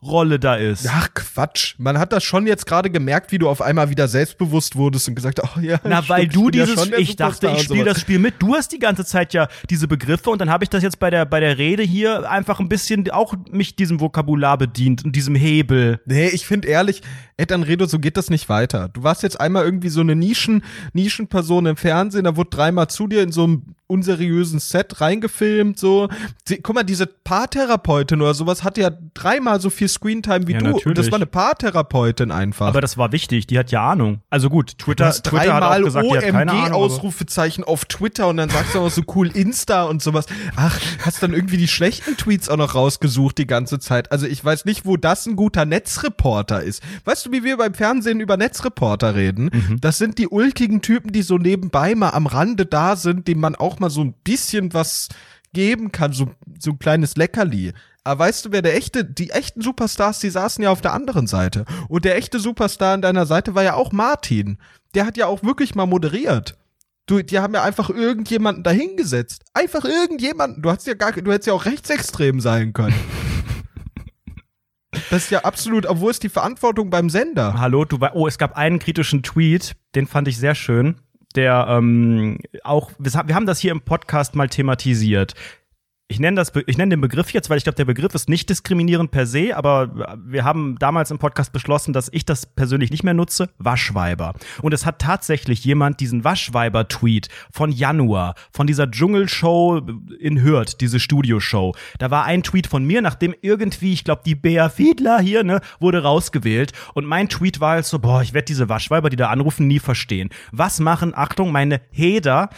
Randrolle da ist. Ach Quatsch, man hat das schon jetzt gerade gemerkt, wie du auf einmal wieder selbstbewusst wurdest und gesagt, oh ja. Na, stimmt, weil du ja dieses, der ich dachte, ich spiele das Spiel mit. Du hast die ganze Zeit ja diese Begriffe und dann habe ich das jetzt bei der, bei der Rede hier einfach ein bisschen auch mich diesem Vokabular bedient und diesem Hebel. Nee, ich finde ehrlich, Ed Anredo, so geht das nicht weiter. Du warst jetzt einmal irgendwie so eine Nischen, Nischenperson im Fernsehen, da wurde dreimal zu dir in so einem unseriösen Set reingefilmt, so. Guck mal, diese Paartherapeutin oder sowas hatte ja dreimal so viel Screentime wie Ja, du. Und das natürlich. war eine Paartherapeutin einfach. Aber das war wichtig, die hat ja Ahnung. Also gut, Twitter, Twitter hat auch dreimal gesagt, die hat keine Ahnung. OMG-Ausrufezeichen auf Twitter und dann sagst du auch so cool Insta und sowas. Ach, hast dann irgendwie die schlechten Tweets auch noch rausgesucht die ganze Zeit. Also ich weiß nicht, wo das ein guter Netzreporter ist. Weißt du, wie wir beim Fernsehen über Netzreporter reden? Mhm. Das sind die ulkigen Typen, die so nebenbei mal am Rande da sind, denen man auch mal so ein bisschen was geben kann, so, so ein kleines Leckerli. Aber weißt du, wer der echte, die echten Superstars, die saßen ja auf der anderen Seite. Und der echte Superstar an deiner Seite war ja auch Martin. Der hat ja auch wirklich mal moderiert. Du, die haben ja einfach irgendjemanden dahingesetzt. Einfach irgendjemanden. Du hast ja gar, du hättest ja auch rechtsextrem sein können. Das ist ja absolut, obwohl es die Verantwortung beim Sender. Hallo, du war, oh, es gab einen kritischen Tweet, den fand ich sehr schön, der ähm, auch, wir wir haben das hier im Podcast mal thematisiert. Ich nenne das, ich nenne den Begriff jetzt, weil ich glaube, der Begriff ist nicht diskriminierend per se, aber wir haben damals im Podcast beschlossen, dass ich das persönlich nicht mehr nutze. Waschweiber. Und es hat tatsächlich jemand diesen Waschweiber-Tweet von Januar, von dieser Dschungelshow in Hürth, diese Studioshow. Da war ein Tweet von mir, nachdem irgendwie, ich glaube, die Bea Fiedler hier, ne, wurde rausgewählt. Und mein Tweet war halt so, boah, ich werde diese Waschweiber, die da anrufen, nie verstehen. Was machen, Achtung, meine Heder,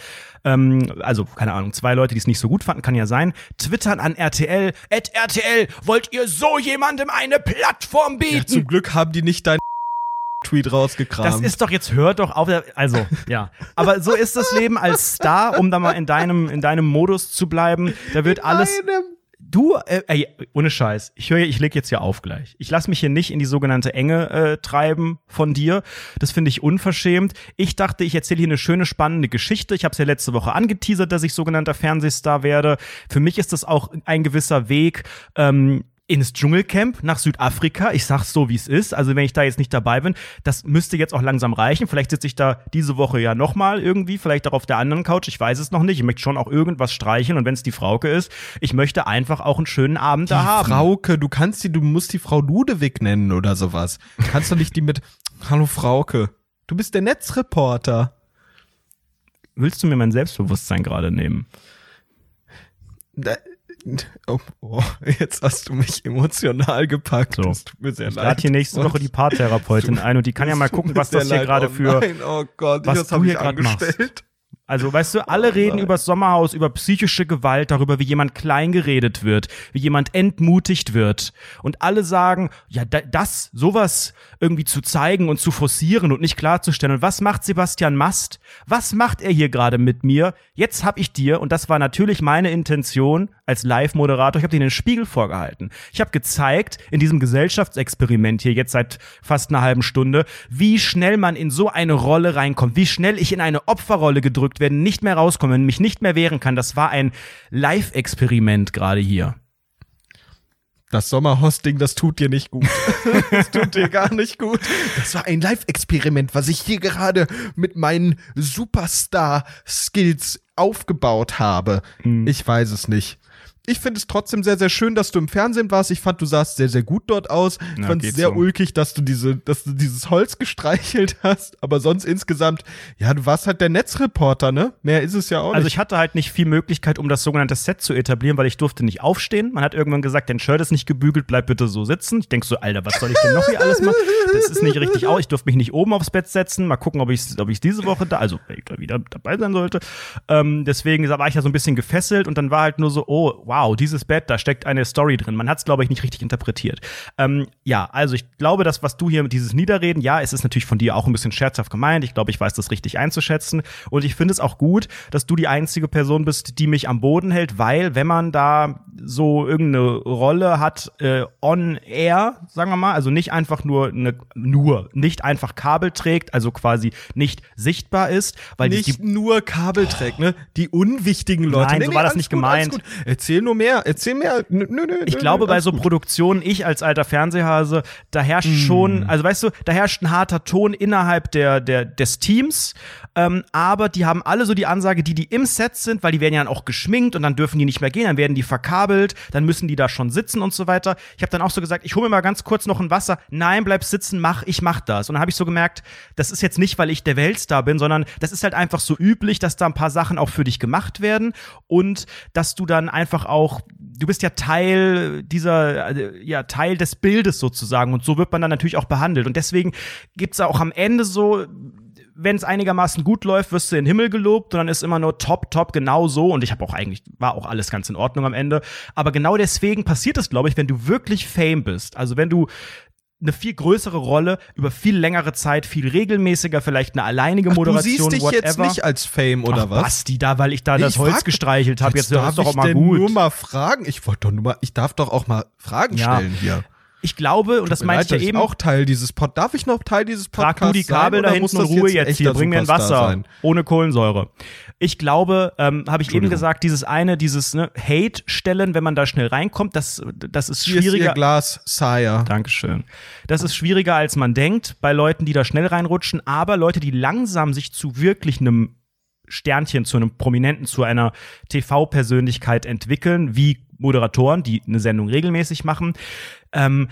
ähm, also keine Ahnung, zwei Leute, die es nicht so gut fanden, kann ja sein, twittern an RTL, at RTL, wollt ihr so jemandem eine Plattform Ja, bieten? zum Glück haben die nicht dein Tweet rausgekramt. Das ist doch jetzt hört doch auf, also ja, aber so ist das Leben als Star, um da mal in deinem in deinem Modus zu bleiben. Da wird alles Einem. Du, äh, ey, ohne Scheiß, ich höre, ich leg jetzt hier auf gleich. Ich lass mich hier nicht in die sogenannte Enge äh, treiben von dir. Das finde ich unverschämt. Ich dachte, ich erzähle hier eine schöne, spannende Geschichte. Ich habe es ja letzte Woche angeteasert, dass ich sogenannter Fernsehstar werde. Für mich ist das auch ein gewisser Weg. Ähm, ins Dschungelcamp nach Südafrika. Ich sag's so, wie es ist. Also wenn ich da jetzt nicht dabei bin, das müsste jetzt auch langsam reichen. Vielleicht sitze ich da diese Woche ja noch mal irgendwie, vielleicht auch auf der anderen Couch. Ich weiß es noch nicht. Ich möchte schon auch irgendwas streichen und wenn es die Frauke ist, ich möchte einfach auch einen schönen Abend da Die haben. Frauke, du kannst die, du musst die Frau Ludewig nennen oder sowas. Kannst du nicht die mit, hallo Frauke. Du bist der Netzreporter. Willst du mir mein Selbstbewusstsein gerade nehmen? Oh, oh, jetzt hast du mich emotional gepackt. So. Das tut mir sehr Ich leid. lade hier nächste Woche die Paartherapeutin ein und die kann ja mal gucken, was das hier gerade oh für Nein, oh Gott, was das du hab hier ich grad machst. Also, weißt du, alle reden über das Sommerhaus, über psychische Gewalt, darüber, wie jemand kleingeredet wird, wie jemand entmutigt wird. Und alle sagen, ja, da, das, sowas irgendwie zu zeigen und zu forcieren und nicht klarzustellen. Und was macht Sebastian Mast? Was macht er hier gerade mit mir? Jetzt hab ich dir, und das war natürlich meine Intention als Live-Moderator, ich habe dir den Spiegel vorgehalten. Ich habe gezeigt, in diesem Gesellschaftsexperiment hier jetzt seit fast einer halben Stunde, wie schnell man in so eine Rolle reinkommt, wie schnell ich in eine Opferrolle gedrückt werde, nicht mehr rauskomme, mich nicht mehr wehren kann. Das war ein Live-Experiment gerade hier. Das Sommerhosting, das tut dir nicht gut. das tut dir gar nicht gut. Das war ein Live-Experiment, was ich hier gerade mit meinen Superstar-Skills aufgebaut habe. Hm. Ich weiß es nicht. Ich finde es trotzdem sehr, sehr schön, dass du im Fernsehen warst. Ich fand, du sahst sehr, sehr gut dort aus. Ich Ja, fand es sehr so. ulkig, dass du diese, dass du dieses Holz gestreichelt hast. Aber sonst insgesamt, ja, du warst halt der Netzreporter, ne? Mehr ist es ja auch Also nicht. ich hatte halt nicht viel Möglichkeit, um das sogenannte Set zu etablieren, weil ich durfte nicht aufstehen. Man hat irgendwann gesagt, dein Shirt ist nicht gebügelt, bleib bitte so sitzen. Ich denk so, Alter, was soll ich denn noch hier alles machen? Das ist nicht richtig aus. Ich durfte mich nicht oben aufs Bett setzen. Mal gucken, ob ich ob ich diese Woche da, also da wieder dabei sein sollte. Ähm, deswegen war ich ja so ein bisschen gefesselt und dann war halt nur so, oh, wow, wow, dieses Bett, da steckt eine Story drin. Man hat es, glaube ich, nicht richtig interpretiert. Ähm, ja, also ich glaube, das, was du hier mit dieses Niederreden, ja, es ist natürlich von dir auch ein bisschen scherzhaft gemeint. Ich glaube, ich weiß das richtig einzuschätzen. Und ich finde es auch gut, dass du die einzige Person bist, die mich am Boden hält, weil wenn man da so irgendeine Rolle hat, äh, on air, sagen wir mal, also nicht einfach nur eine, nur, nicht einfach Kabel trägt, also quasi nicht sichtbar ist, weil die, nicht die nur Kabel trägt, ne? Die unwichtigen Leute. Nein, so war das alles nicht gut, gemeint. gut. Erzähl nur mehr, erzähl mehr. Nö, nö, nö, Ich glaube, bei so. Produktionen, ich als alter Fernsehhase, da herrscht Hm. schon, also weißt du, da herrscht ein harter Ton innerhalb der, der, des Teams, ähm, aber die haben alle so die Ansage, die, die im Set sind, weil die werden ja dann auch geschminkt und dann dürfen die nicht mehr gehen, dann werden die verkabelt, dann müssen die da schon sitzen und so weiter. Ich habe dann auch so gesagt, ich hole mir mal ganz kurz noch ein Wasser. Nein, bleib sitzen, mach, ich mach das. Und dann habe ich so gemerkt, das ist jetzt nicht, weil ich der Weltstar bin, sondern das ist halt einfach so üblich, dass da ein paar Sachen auch für dich gemacht werden und dass du dann einfach auch, du bist ja Teil dieser, äh, ja, Teil des Bildes sozusagen und so wird man dann natürlich auch behandelt. Und deswegen gibt's da auch am Ende so, wenn es einigermaßen gut läuft, wirst du in den Himmel gelobt und dann ist immer nur top, top, genau so. Und ich habe auch eigentlich, war auch alles ganz in Ordnung am Ende. Aber genau deswegen passiert es, glaube ich, wenn du wirklich Fame bist. Also wenn du eine viel größere Rolle über viel längere Zeit, viel regelmäßiger, vielleicht eine alleinige Ach, du Moderation, siehst dich whatever. jetzt nicht als Fame oder Ach, was? Basti, da, weil ich da das Ich Holz frag- gestreichelt habe. Jetzt, darf hör das doch ich auch mal gut. nur mal fragen. Ich wollte doch nur mal, ich darf doch auch mal Fragen Ja. stellen hier. Ich glaube, und das Tut meinte ich ja eben, auch Teil dieses Pod. Darf ich noch Teil dieses Trag Podcasts du die Kabel sein, da hinten Ruhe ein jetzt hier. Bring mir ein Wasser ohne Kohlensäure. Ich glaube, ähm, habe ich eben gesagt, dieses eine, dieses ne, Hate-Stellen, wenn man da schnell reinkommt, das, das ist Hier ist ihr schwieriger. Glas, Sire. Dankeschön. Das ist schwieriger, als man denkt, bei Leuten, die da schnell reinrutschen, aber Leute, die langsam sich zu wirklich einem Sternchen, zu einem Prominenten, zu einer TV-Persönlichkeit entwickeln, wie Moderatoren, die eine Sendung regelmäßig machen, ähm,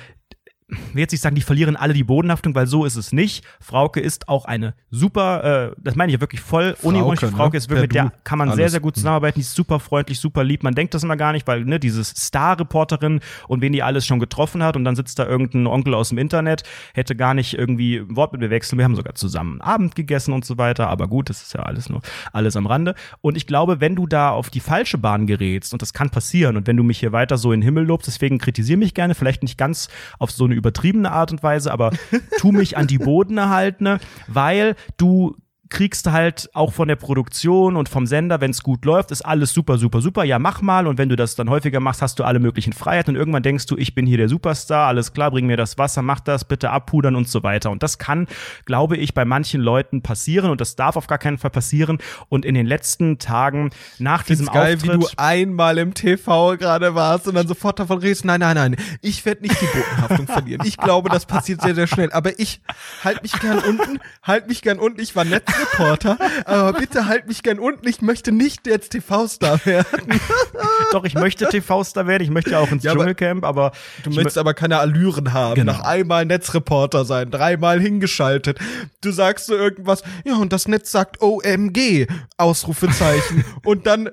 will jetzt nicht sagen, die verlieren alle die Bodenhaftung, weil so ist es nicht. Frauke ist auch eine super, äh, das meine ich ja wirklich voll unironisch. Frauke, ne? Frauke ist wirklich, mit der kann man sehr, Alles. sehr gut zusammenarbeiten. Die ist super freundlich, super lieb. Man denkt das immer gar nicht, weil, ne, dieses Star-Reporterin und wen die alles schon getroffen hat und dann sitzt da irgendein Onkel aus dem Internet, hätte gar nicht irgendwie ein Wort mit mir wechseln. Wir haben sogar zusammen Abend gegessen und so weiter. Aber gut, das ist ja alles nur alles am Rande. Und ich glaube, wenn du da auf die falsche Bahn gerätst, und das kann passieren, und wenn du mich hier weiter so in den Himmel lobst, deswegen kritisiere mich gerne, vielleicht nicht ganz auf so eine übertriebene Art und Weise, aber tu mich an die Boden ne? weil du kriegst halt auch von der Produktion und vom Sender, wenn es gut läuft, ist alles super, super, super. Ja, mach mal. Und wenn du das dann häufiger machst, hast du alle möglichen Freiheiten. Und irgendwann denkst du, ich bin hier der Superstar, alles klar, bring mir das Wasser, mach das, bitte abpudern und so weiter. Und das kann, glaube ich, bei manchen Leuten passieren und das darf auf gar keinen Fall passieren. Und in den letzten Tagen nach diesem geil, Auftritt. wie du einmal im TV gerade warst und dann sofort davon redest. Nein, nein, nein. Ich werde nicht die Bodenhaftung verlieren. Ich glaube, das passiert sehr, sehr schnell. Aber ich halt mich gern unten, halt mich gern unten. Ich war Netzreporter, aber bitte halt mich gern unten. Ich möchte nicht jetzt TV-Star werden. doch, ich möchte TV-Star werden, ich möchte ja auch ins Ja, aber- Dschungelcamp, aber Du ich möchtest aber keine Allüren haben. Genau. Nach einmal Netzreporter sein, dreimal hingeschaltet. Du sagst so irgendwas, ja, und das Netz sagt OMG, Ausrufezeichen. und dann,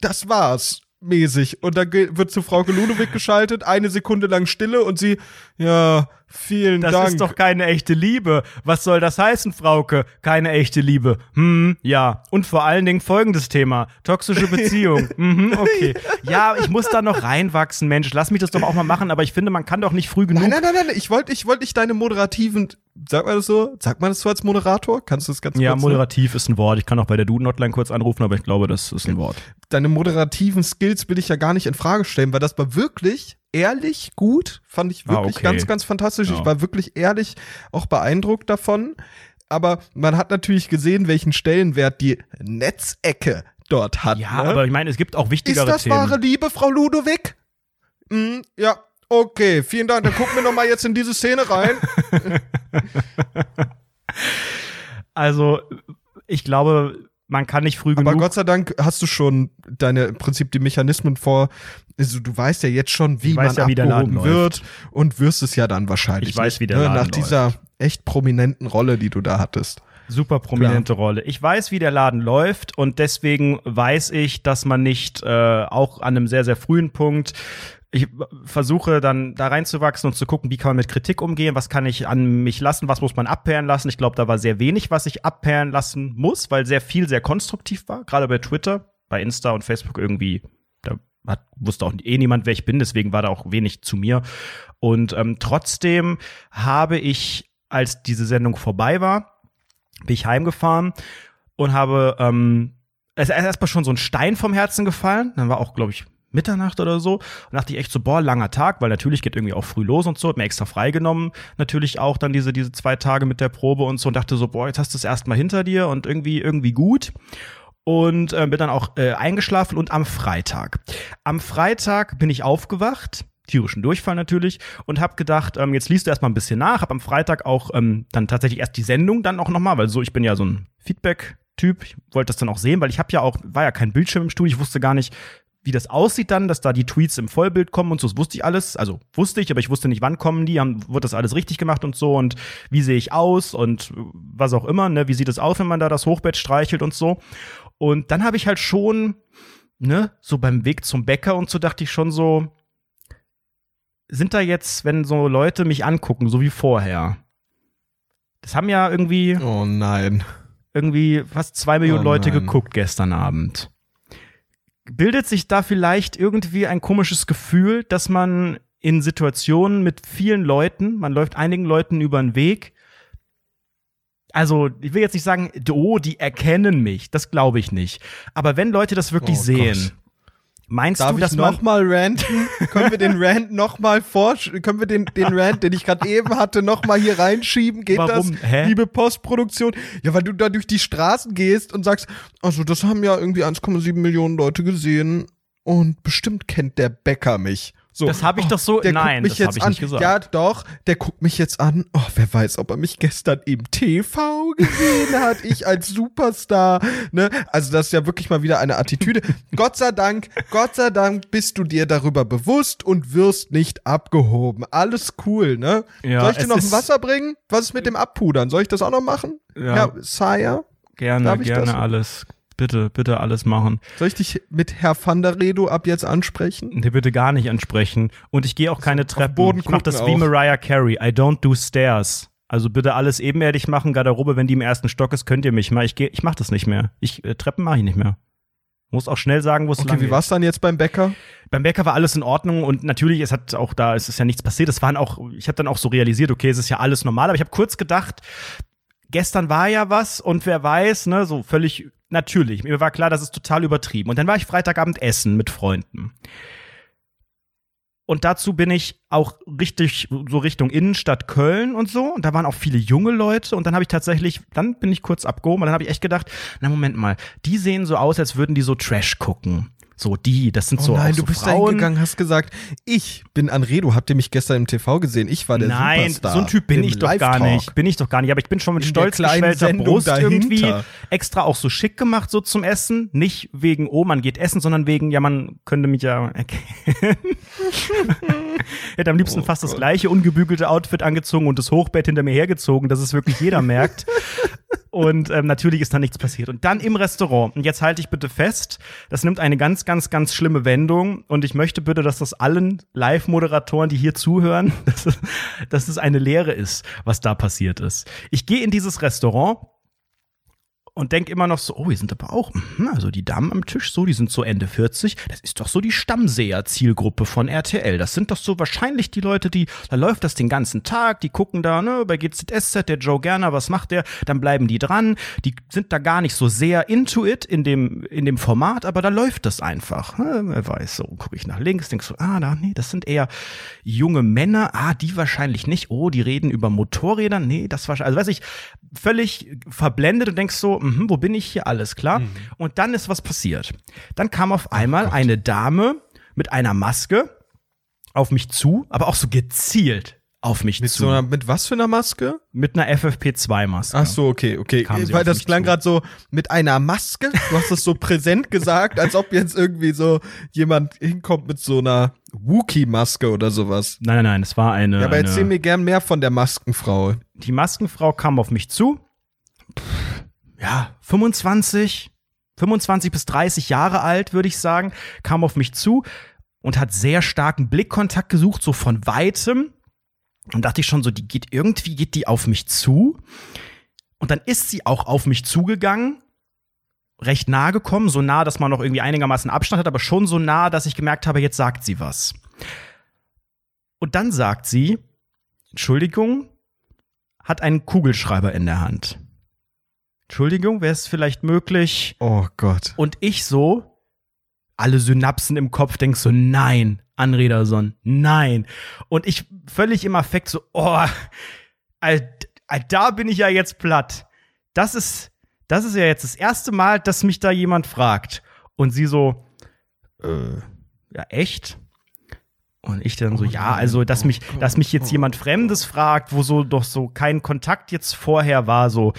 das war's, mäßig. Und dann wird zu Frau Ludowig geschaltet, eine Sekunde lang Stille und sie, ja, vielen Das Dank. ist doch keine echte Liebe. Was soll das heißen, Frauke? Keine echte Liebe. Hm, ja. Und vor allen Dingen folgendes Thema. Toxische Beziehung. mhm, okay. Ja, ich muss da noch reinwachsen, Mensch. Lass mich das doch auch mal machen, aber ich finde, man kann doch nicht früh genug. Nein, nein, nein, nein, ich wollte ich wollte nicht deine moderativen, sag mal das so, sagt man das so als Moderator? Kannst du das ganz Ja, kurz moderativ ist ein Wort. Ich kann auch bei der Duden-Hotline kurz anrufen, aber ich glaube, das ist ein Wort. deine moderativen Skills will ich ja gar nicht in Frage stellen, weil das war wirklich ehrlich gut, fand ich Ah, wirklich okay. ganz, ganz fantastisch. Ja. Ich war wirklich ehrlich auch beeindruckt davon. Aber man hat natürlich gesehen, welchen Stellenwert die Netzecke dort hat. Ja, ne? aber ich meine, es gibt auch ist wichtigere das Themen. wahre Liebe, Frau Ludowig? Mm, ja, okay, vielen Dank. Dann gucken wir noch mal jetzt in diese Szene rein. Also, ich glaube, man kann nicht früh Aber genug. Gott sei Dank hast du schon deine im Prinzip die Mechanismen vor. Also du weißt ja jetzt schon, wie man ja, wie abgehoben wird und wirst es ja dann wahrscheinlich. Ich weiß, nicht, wie der ne? Laden Nach dieser echt prominenten Rolle, die du da hattest. Super prominente Rolle. Ich weiß, wie der Laden läuft und deswegen weiß ich, dass man nicht äh, auch an einem sehr, sehr frühen Punkt ich versuche dann da reinzuwachsen und zu gucken, wie kann man mit Kritik umgehen, was kann ich an mich lassen, was muss man abperren lassen. Ich glaube, da war sehr wenig, was ich abperren lassen muss, weil sehr viel sehr konstruktiv war, gerade bei Twitter, bei Insta und Facebook irgendwie, da hat, wusste auch eh niemand, wer ich bin, deswegen war da auch wenig zu mir. Und ähm, trotzdem habe ich, als diese Sendung vorbei war, bin ich heimgefahren und habe ähm, es ist erstmal schon so ein Stein vom Herzen gefallen. Dann war auch, glaube ich, Mitternacht oder so. Und dachte ich echt so, boah, langer Tag, weil natürlich geht irgendwie auch früh los und so. Hab mir extra freigenommen. Natürlich auch dann diese, diese zwei Tage mit der Probe und so und dachte so, boah, jetzt hast du es erstmal hinter dir und irgendwie, irgendwie gut. Und äh, bin dann auch äh, eingeschlafen und am Freitag. Am Freitag bin ich aufgewacht tierischen Durchfall natürlich und habe gedacht, ähm, jetzt liest du erstmal ein bisschen nach, habe am Freitag auch ähm, dann tatsächlich erst die Sendung dann auch nochmal, weil so, ich bin ja so ein Feedback-Typ, ich wollte das dann auch sehen, weil ich habe ja auch, war ja kein Bildschirm im Studio, ich wusste gar nicht, wie das aussieht dann, dass da die Tweets im Vollbild kommen und so, das wusste ich alles, also wusste ich, aber ich wusste nicht, wann kommen die, haben, wurde das alles richtig gemacht und so und wie sehe ich aus und was auch immer, ne, wie sieht es aus, wenn man da das Hochbett streichelt und so. Und dann habe ich halt schon, ne, so beim Weg zum Bäcker und so dachte ich schon so, sind da jetzt, wenn so Leute mich angucken, so wie vorher? Das haben ja irgendwie, Oh nein. irgendwie fast zwei Millionen Oh Leute geguckt gestern Abend. Bildet sich da vielleicht irgendwie ein komisches Gefühl, dass man in Situationen mit vielen Leuten, man läuft einigen Leuten über den Weg, also ich will jetzt nicht sagen, oh, die erkennen mich, das glaube ich nicht. Aber wenn Leute das wirklich Oh sehen, Gott. Meinst Darf du, ich dass man noch mal ranten? können wir den Rant noch mal vorsch können wir den den Rant, den ich gerade eben hatte, noch mal hier reinschieben? Geht Warum? das? Hä? Liebe Postproduktion? Ja, weil du da durch die Straßen gehst und sagst, also das haben ja irgendwie 1,7 Millionen Leute gesehen und bestimmt kennt der Bäcker mich. So, Das hab ich doch so- der nein, guckt mich das jetzt ich an. nicht gesagt. Ja, doch, der guckt mich jetzt an. Oh, wer weiß, ob er mich gestern im TV gesehen hat, ich als Superstar, ne? Also das ist ja wirklich mal wieder eine Attitüde. Gott sei Dank, Gott sei Dank bist du dir darüber bewusst und wirst nicht abgehoben. Alles cool, ne? Ja, Soll ich dir noch ein Wasser bringen? Was ist mit dem Abpudern? Soll ich das auch noch machen? Ja. Sire? gerne, gerne alles, bitte, bitte alles machen. Soll ich dich mit Herr van der Redo ab jetzt ansprechen? Nee, bitte gar nicht ansprechen. Und ich gehe auch keine Treppen. Boden ich mach das gucken wie auch. Mariah Carey. I don't do stairs. Also bitte alles ebenerdig machen. Garderobe, wenn die im ersten Stock ist, könnt ihr mich mal. Ich geh, ich mach das nicht mehr. Ich äh, Treppen mache ich nicht mehr. Muss auch schnell sagen, wo es lang Okay, wie geht. war's dann jetzt beim Bäcker? Beim Bäcker war alles in Ordnung und natürlich, es hat auch da, es ist ja nichts passiert. Es waren auch, ich habe dann auch so realisiert, okay, es ist ja alles normal, aber ich habe kurz gedacht, gestern war ja was und wer weiß, ne, so völlig natürlich. Mir war klar, das ist total übertrieben. Und dann war ich Freitagabend essen mit Freunden. Und dazu bin ich auch richtig so Richtung Innenstadt Köln und so. Und da waren auch viele junge Leute. Und dann habe ich tatsächlich, dann bin ich kurz abgehoben. Und dann habe ich echt gedacht, na Moment mal, die sehen so aus, als würden die so Trash gucken. So die, das sind Oh so nein, auch du so bist da Frauen. hingegangen, hast gesagt, ich bin Anredo. Habt ihr mich gestern im TV gesehen? Ich war der Nein, Superstar. so ein Typ bin ich doch gar nicht. Bin ich doch gar nicht. Aber ich bin schon mit In stolz geschwellter Brust dahinter. irgendwie extra auch so schick gemacht so zum Essen. Nicht wegen, oh, man geht essen, sondern wegen, ja, man könnte mich ja erkennen. Hätte am liebsten Oh fast das Gott. gleiche ungebügelte Outfit angezogen und das Hochbett hinter mir hergezogen, dass es wirklich jeder merkt. Und ähm, natürlich ist da nichts passiert. Und dann im Restaurant, und jetzt halte ich bitte fest, das nimmt eine ganz, ganz, ganz schlimme Wendung. Und ich möchte bitte, dass das allen Live-Moderatoren, die hier zuhören, dass, es- dass eine Lehre ist, was da passiert ist. Ich gehe in dieses Restaurant und denk immer noch so, oh, hier sind aber auch, mhm, also die Damen am Tisch so, die sind so Ende 40. Das ist doch so die Stammseher-Zielgruppe von RTL. Das sind doch so wahrscheinlich die Leute, die, da läuft das den ganzen Tag, die gucken da, ne, bei GZSZ, der Joe Gerner, was macht der? Dann bleiben die dran. Die sind da gar nicht so sehr into it in dem, in dem Format, aber da läuft das einfach. Ne? Wer weiß, so gucke ich nach links, denk so, ah, da, nee, das sind eher junge Männer. Ah, die wahrscheinlich nicht. Oh, die reden über Motorräder. Nee, das wahrscheinlich, also weiß ich, völlig verblendet und denkst so, mhm, wo bin ich hier? Alles klar. Und dann ist was passiert. Dann kam auf einmal eine Dame mit einer Maske auf mich zu, aber auch so gezielt auf mich Mit zu. so einer, mit was für einer Maske? mit einer FFP2-Maske. Ach so, okay, okay. Weil das klang gerade so mit einer Maske. Du hast das so präsent gesagt, als ob jetzt irgendwie so jemand hinkommt mit so einer Wookie-Maske oder sowas. Nein, nein, nein, es war eine. Ja, aber eine erzähl mir gern mehr von der Maskenfrau. Die Maskenfrau kam auf mich zu. Pff, ja, 25, 25 bis 30 Jahre alt, würde ich sagen, kam auf mich zu und hat sehr starken Blickkontakt gesucht, so von weitem. Und dachte ich schon so, die geht irgendwie, geht die auf mich zu. Und dann ist sie auch auf mich zugegangen. recht nah gekommen, so nah, dass man noch irgendwie einigermaßen Abstand hat, aber schon so nah, dass ich gemerkt habe, jetzt sagt sie was. Und dann sagt sie, Entschuldigung, hat einen Kugelschreiber in der Hand. Entschuldigung, wäre es vielleicht möglich? Oh Gott. Und ich so, alle Synapsen im Kopf, denk so, nein, Anrederson, nein. Und ich völlig im Affekt so, oh, da bin ich ja jetzt platt. Das ist, das ist ja jetzt das erste Mal, dass mich da jemand fragt. Und sie so, äh, ja, echt? Und ich dann so, ja, also, dass mich, dass mich jetzt jemand Fremdes fragt, wo so doch so kein Kontakt jetzt vorher war, so,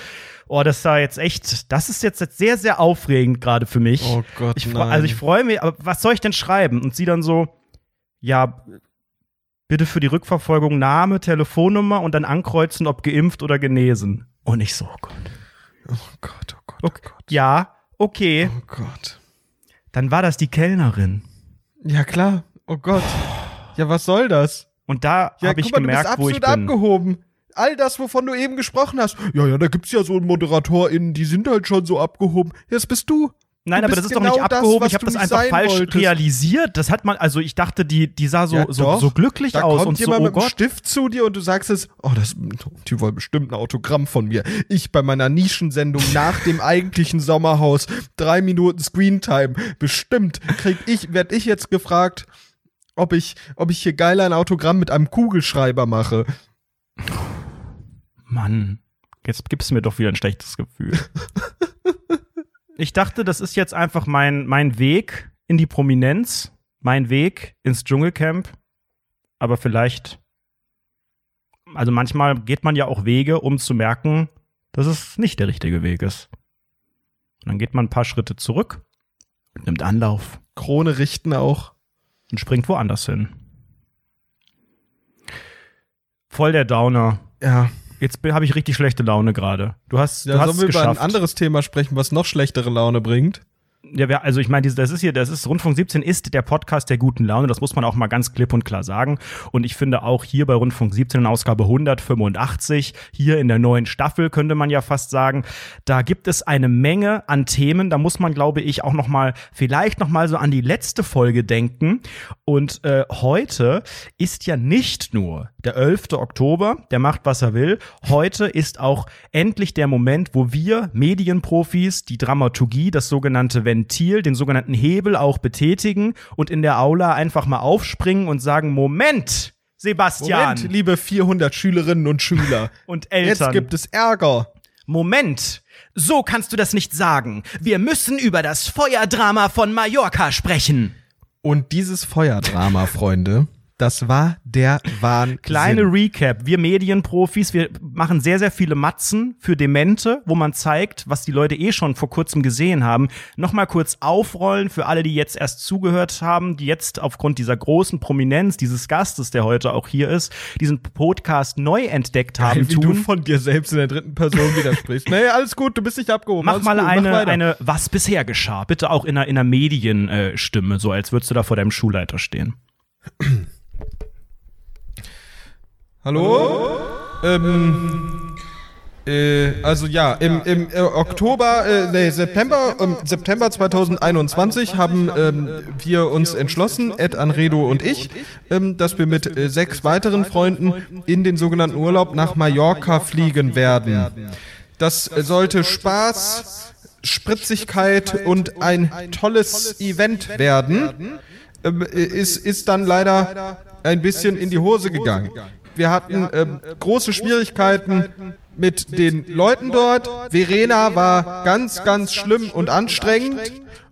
oh, das war jetzt echt, das ist jetzt sehr, sehr aufregend gerade für mich. Oh Gott, ich, nein. Also ich freue mich, aber was soll ich denn schreiben? Und sie dann so, ja, bitte für die Rückverfolgung Name, Telefonnummer und dann ankreuzen, ob geimpft oder genesen. Und ich so, oh Gott. Oh Gott, oh Gott, oh Okay, Gott. ja, okay. Oh Gott. Dann war das die Kellnerin. Ja, klar. Oh Gott. Ja, was soll das? Und da Ja, habe ich mal, gemerkt, du wo bist ich absolut bin. abgehoben. All das, wovon du eben gesprochen hast. Ja, ja, da gibt's ja so einen ModeratorInnen, die sind halt schon so abgehoben. Ja, das bist du. Nein, Du aber das ist doch genau nicht das, abgehoben. was ich habe das einfach falsch wolltest. realisiert. Das hat man, also ich dachte, die, die sah so, Ja, so, doch. so glücklich Da aus kommt und so, jemand oh mit einem Gott. Stift zu dir und du sagst es, oh, das, die wollen bestimmt ein Autogramm von mir. Ich bei meiner Nischensendung nach dem eigentlichen Sommerhaus, drei Minuten Screentime, bestimmt krieg ich, werd ich jetzt gefragt, ob ich, ob ich hier geil ein Autogramm mit einem Kugelschreiber mache. Mann, jetzt gibst du mir doch wieder ein schlechtes Gefühl. ich dachte, das ist jetzt einfach mein, mein Weg in die Prominenz, mein Weg ins Dschungelcamp. Aber vielleicht, also manchmal geht man ja auch Wege, um zu merken, dass es nicht der richtige Weg ist. Und dann geht man ein paar Schritte zurück, nimmt Anlauf Krone richten auch. Und springt woanders hin. Voll der Downer. Ja. Jetzt habe ich richtig schlechte Laune gerade. Du hast, Ja, du hast sollen es wir über ein geschafft. anderes Thema sprechen, was noch schlechtere Laune bringt? Ja, also ich meine, das ist hier, das ist Rundfunk 17 ist der Podcast der guten Laune, das muss man auch mal ganz klipp und klar sagen. Und ich finde auch hier bei Rundfunk 17 in Ausgabe 185, hier in der neuen Staffel könnte man ja fast sagen, da gibt es eine Menge an Themen. Da muss man, glaube ich, auch noch mal vielleicht noch mal so an die letzte Folge denken. Und äh, heute ist ja nicht nur der 11. Oktober, der macht, was er will. Heute ist auch endlich der Moment, wo wir Medienprofis die Dramaturgie, das sogenannte Ventil, den sogenannten Hebel auch betätigen und in der Aula einfach mal aufspringen und sagen, Moment, Sebastian Moment, liebe 400 Schülerinnen und Schüler. und Eltern. Jetzt gibt es Ärger. Moment, so kannst du das nicht sagen. Wir müssen über das Feuerdrama von Mallorca sprechen. Und dieses Feuerdrama, Freunde, das war der Wahnsinn. Kleine Recap. Wir Medienprofis, wir machen sehr, sehr viele Matzen für Demente, wo man zeigt, was die Leute eh schon vor kurzem gesehen haben. Nochmal kurz aufrollen für alle, die jetzt erst zugehört haben, die jetzt aufgrund dieser großen Prominenz dieses Gastes, der heute auch hier ist, diesen Podcast neu entdeckt haben, wie du tun. von dir selbst in der dritten Person widersprichst. Nee, alles gut, du bist nicht abgehoben. Mach mal gut, eine, weiter. eine, was bisher geschah. Bitte auch in einer, in einer Medienstimme, äh, Stimme, so als würdest du da vor deinem Schulleiter stehen. Hallo? Ähm, äh, also ja, im, im äh, Oktober, äh, nee, September, ähm, September 2021 haben ähm, wir uns entschlossen, Ed Anredo und ich, ähm, dass wir mit äh, sechs weiteren Freunden in den sogenannten Urlaub nach Mallorca fliegen werden. Das sollte Spaß, Spritzigkeit und ein tolles Event werden. Ähm, äh, ist, ist dann leider ein bisschen in die Hose gegangen. Wir hatten ähm, große Schwierigkeiten mit den Leuten dort. Verena war ganz, ganz schlimm und anstrengend.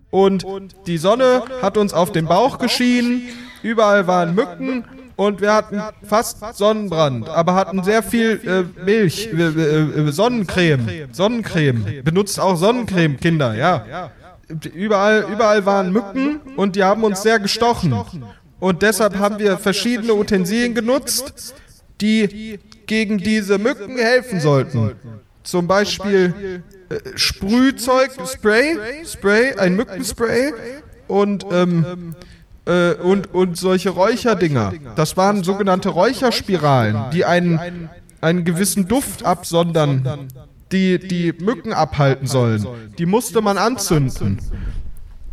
Und die Sonne hat uns auf den Bauch geschienen. Überall waren Mücken. Und wir hatten fast Sonnenbrand, aber hatten sehr viel äh, Milch, äh, äh, äh, Sonnencreme, Sonnencreme. Benutzt auch Sonnencreme, Kinder, ja. Überall, überall waren Mücken und die haben uns sehr gestochen. Und deshalb haben wir verschiedene Utensilien genutzt, die gegen diese Mücken helfen sollten. Zum Beispiel äh, Sprühzeug, Spray, Spray, ein Mückenspray und ähm, äh, und, und solche Räucherdinger. Das waren sogenannte Räucherspiralen, die einen, einen gewissen Duft absondern die die Mücken abhalten sollen, die musste man anzünden.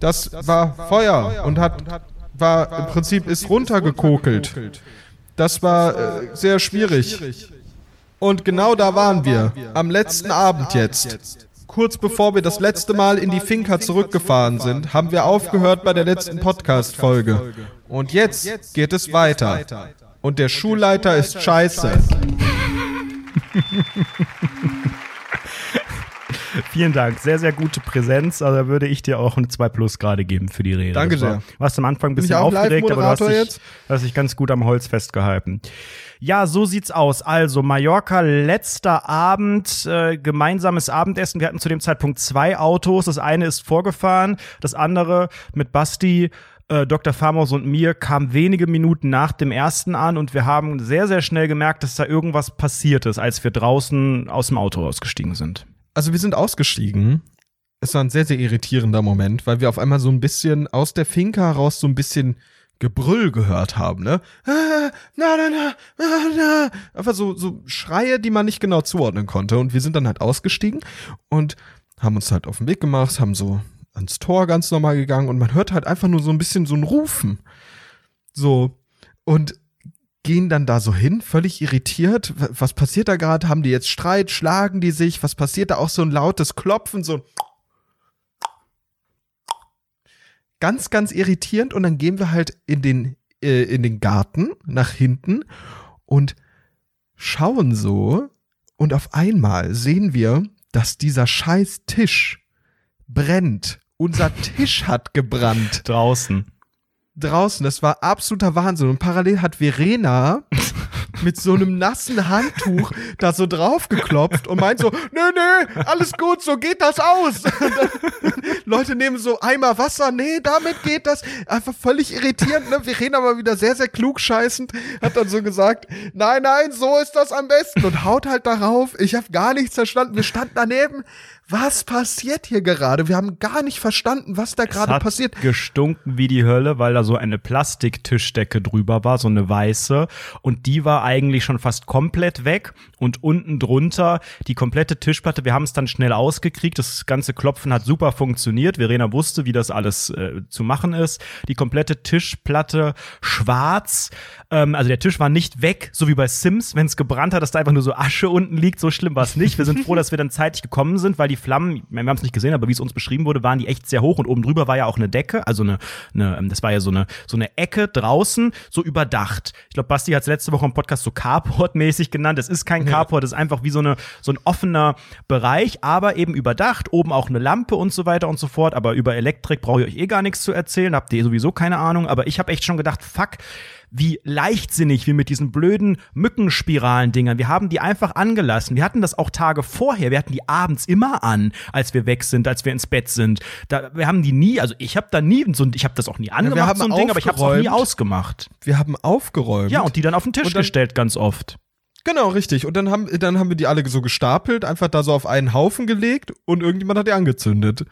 Das war Feuer und hat war im Prinzip ist runtergekokelt. Das war äh, sehr schwierig. Und genau da waren wir, am letzten Abend jetzt. Kurz bevor wir das letzte Mal in die Finca zurückgefahren sind, haben wir aufgehört bei der letzten Podcast-Folge. Und jetzt geht es weiter. Und der Schulleiter ist scheiße. Vielen Dank. Sehr, sehr gute Präsenz. Also da würde ich dir auch eine 2 Plus gerade geben für die Rede. Danke sehr. Warst am Anfang ein bisschen aufgeregt, aber du hast dich, hast dich ganz gut am Holz festgehalten. Ja, so sieht's aus. Also Mallorca, letzter Abend, äh, gemeinsames Abendessen. Wir hatten zu dem Zeitpunkt zwei Autos. Das eine ist vorgefahren, das andere mit Basti, äh, Dr. Famos und mir kam wenige Minuten nach dem ersten an und wir haben sehr, sehr schnell gemerkt, dass da irgendwas passiert ist, als wir draußen aus dem Auto ausgestiegen sind. Also wir sind ausgestiegen. Es war ein sehr, sehr irritierender Moment, weil wir auf einmal so ein bisschen aus der Finca heraus so ein bisschen Gebrüll gehört haben, ne? Ah, Na, na, na, na, na. Einfach so, so Schreie, die man nicht genau zuordnen konnte. Und wir sind dann halt ausgestiegen und haben uns halt auf den Weg gemacht, haben so ans Tor ganz normal gegangen und man hört halt einfach nur so ein bisschen so ein Rufen. So. Und gehen dann da so hin, völlig irritiert. Was passiert da gerade? Haben die jetzt Streit? Schlagen die sich? Was passiert da? Auch so ein lautes Klopfen, so ein ganz, ganz irritierend. Und dann gehen wir halt in den, äh, in den Garten nach hinten und schauen so. Und auf einmal sehen wir, dass dieser scheiß Tisch brennt. Unser Tisch hat gebrannt Draußen. Draußen. Das war absoluter Wahnsinn. Und parallel hat Verena mit so einem nassen Handtuch da so drauf geklopft und meint so, nö, nö, alles gut, so geht das aus. Leute nehmen so Eimer Wasser, nee, damit geht das. Einfach völlig irritierend, ne? Verena war wieder sehr, sehr klug scheißend, hat dann so gesagt, nein, nein, so ist das am besten und haut halt darauf. Ich habe gar nichts verstanden. Wir standen daneben. Was passiert hier gerade? Wir haben gar nicht verstanden, was da gerade passiert. gestunken wie die Hölle, weil da so eine Plastiktischdecke drüber war, so eine weiße. Und die war eigentlich schon fast komplett weg. Und unten drunter die komplette Tischplatte. Wir haben es dann schnell ausgekriegt. Das ganze Klopfen hat super funktioniert. Verena wusste, wie das alles äh, zu machen ist. Die komplette Tischplatte schwarz. Ähm, also der Tisch war nicht weg, so wie bei Sims, wenn es gebrannt hat, dass da einfach nur so Asche unten liegt. So schlimm war es nicht. Wir sind froh, dass wir dann zeitig gekommen sind, weil die Flammen, wir haben es nicht gesehen, aber wie es uns beschrieben wurde, waren die echt sehr hoch und oben drüber war ja auch eine Decke, also eine, eine ähm, das war ja so eine, so eine Ecke draußen, so überdacht. Ich glaube, Basti hat es letzte Woche im Podcast so Carport-mäßig genannt. Es ist kein Carport, es ist einfach wie so, eine, so ein offener Bereich, aber eben überdacht, oben auch eine Lampe und so weiter und so fort. Aber über Elektrik brauche ich euch eh gar nichts zu erzählen, habt ihr sowieso keine Ahnung. Aber ich habe echt schon gedacht, fuck, wie leichtsinnig wir mit diesen blöden Mückenspiralen-Dingern, wir haben die einfach angelassen. Wir hatten das auch Tage vorher, wir hatten die abends immer an, als wir weg sind, als wir ins Bett sind. Da, wir haben die nie, also ich habe da nie so ein, ich habe das auch nie angemacht, haben so ein Ding, aber ich habe es auch nie ausgemacht. Wir haben aufgeräumt. Ja, und die dann auf den Tisch dann- gestellt ganz oft. Genau, richtig. Und dann haben, dann haben wir die alle so gestapelt, einfach da so auf einen Haufen gelegt und irgendjemand hat die angezündet.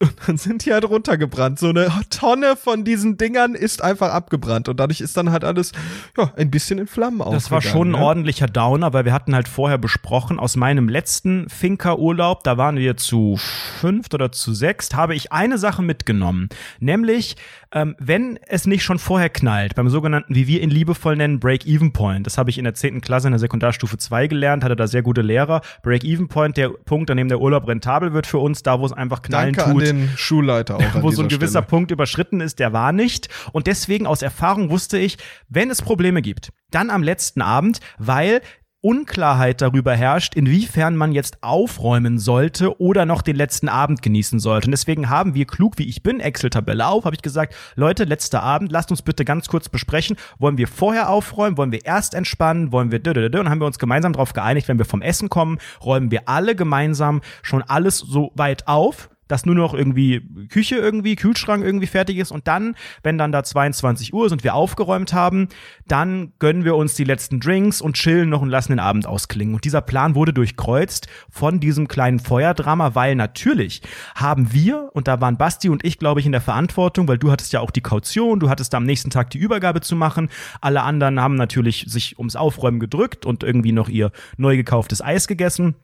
Und dann sind die halt runtergebrannt. So eine Tonne von diesen Dingern ist einfach abgebrannt. Und dadurch ist dann halt alles, ja, ein bisschen in Flammen Das war aufgegangen, schon ein ne? ordentlicher Downer, weil wir hatten halt vorher besprochen, aus meinem letzten Finca-Urlaub, da waren wir zu fünft oder zu sechst, habe ich eine Sache mitgenommen. Nämlich, ähm, wenn es nicht schon vorher knallt, beim sogenannten, wie wir ihn liebevoll nennen, Break-Even-Point. Das habe ich in der zehnten Klasse in der Sekundarstufe 2 gelernt, hatte da sehr gute Lehrer. Break-Even-Point, der Punkt, an dem der Urlaub rentabel wird für uns, da wo es einfach knallen Danke tut an den Schulleiter auch. Wo so ein gewisser Stelle. Punkt überschritten ist, der war nicht. Und deswegen aus Erfahrung wusste ich, wenn es Probleme gibt, dann am letzten Abend, weil Unklarheit darüber herrscht, inwiefern man jetzt aufräumen sollte oder noch den letzten Abend genießen sollte. Und deswegen haben wir klug, wie ich bin, Excel-Tabelle auf, habe ich gesagt, Leute, letzter Abend, lasst uns bitte ganz kurz besprechen, wollen wir vorher aufräumen, wollen wir erst entspannen, wollen wir und haben wir uns gemeinsam darauf geeinigt, wenn wir vom Essen kommen, räumen wir alle gemeinsam schon alles so weit auf, dass nur noch irgendwie Küche irgendwie, Kühlschrank irgendwie fertig ist und dann, wenn dann da 22 Uhr ist und wir aufgeräumt haben, dann gönnen wir uns die letzten Drinks und chillen noch und lassen den Abend ausklingen. Und dieser Plan wurde durchkreuzt von diesem kleinen Feuerdrama, weil natürlich haben wir, und da waren Basti und ich, glaube ich, in der Verantwortung, weil du hattest ja auch die Kaution, du hattest da am nächsten Tag die Übergabe zu machen. Alle anderen haben natürlich sich ums Aufräumen gedrückt und irgendwie noch ihr neu gekauftes Eis gegessen.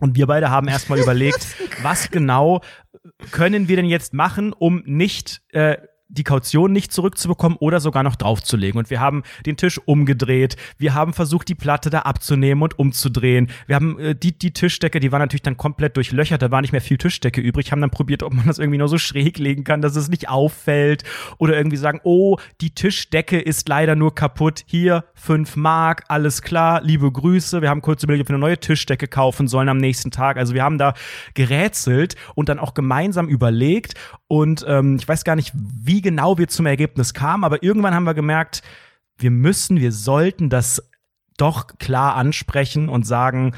Und wir beide haben erstmal überlegt, was genau können wir denn jetzt machen, um nicht äh, die Kaution nicht zurückzubekommen oder sogar noch draufzulegen. Und wir haben den Tisch umgedreht. Wir haben versucht, die Platte da abzunehmen und umzudrehen. Wir haben äh, die, die Tischdecke, die war natürlich dann komplett durchlöchert. Da war nicht mehr viel Tischdecke übrig. Haben dann probiert, ob man das irgendwie noch so schräg legen kann, dass es nicht auffällt. Oder irgendwie sagen, oh, die Tischdecke ist leider nur kaputt. Hier, fünf Mark, alles klar, liebe Grüße. Wir haben kurz überlegt, ob wir eine neue Tischdecke kaufen sollen am nächsten Tag. Also wir haben da gerätselt und dann auch gemeinsam überlegt. Und ähm, ich weiß gar nicht, wie genau wir zum Ergebnis kamen, aber irgendwann haben wir gemerkt, wir müssen, wir sollten das doch klar ansprechen und sagen,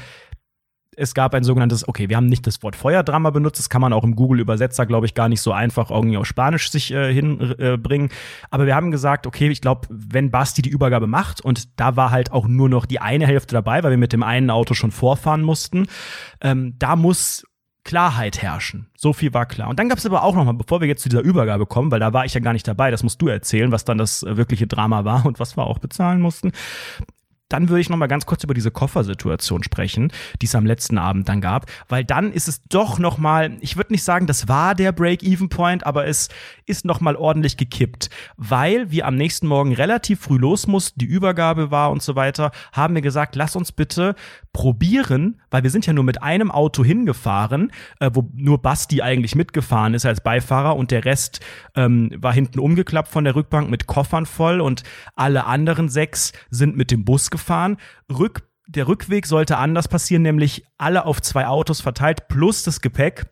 es gab ein sogenanntes, okay, wir haben nicht das Wort Feuerdrama benutzt, das kann man auch im Google-Übersetzer, glaube ich, gar nicht so einfach irgendwie auf Spanisch sich äh, hinbringen. Äh, Aber wir haben gesagt, okay, ich glaube, wenn Basti die Übergabe macht und da war halt auch nur noch die eine Hälfte dabei, weil wir mit dem einen Auto schon vorfahren mussten, ähm, da muss Klarheit herrschen. So viel war klar. Und dann gab es aber auch noch mal, bevor wir jetzt zu dieser Übergabe kommen, weil da war ich ja gar nicht dabei, das musst du erzählen, was dann das äh, wirkliche Drama war und was wir auch bezahlen mussten. Dann würde ich noch mal ganz kurz über diese Koffersituation sprechen, die es am letzten Abend dann gab, weil dann ist es doch noch mal, ich würde nicht sagen, das war der Break-Even-Point, aber es ist noch mal ordentlich gekippt, weil wir am nächsten Morgen relativ früh los mussten, die Übergabe war und so weiter, haben wir gesagt, lass uns bitte probieren, weil wir sind ja nur mit einem Auto hingefahren, äh, wo nur Basti eigentlich mitgefahren ist als Beifahrer und der Rest ähm, war hinten umgeklappt von der Rückbank mit Koffern voll und alle anderen sechs sind mit dem Bus gefahren. Rück, der Rückweg sollte anders passieren, nämlich alle auf zwei Autos verteilt plus das Gepäck.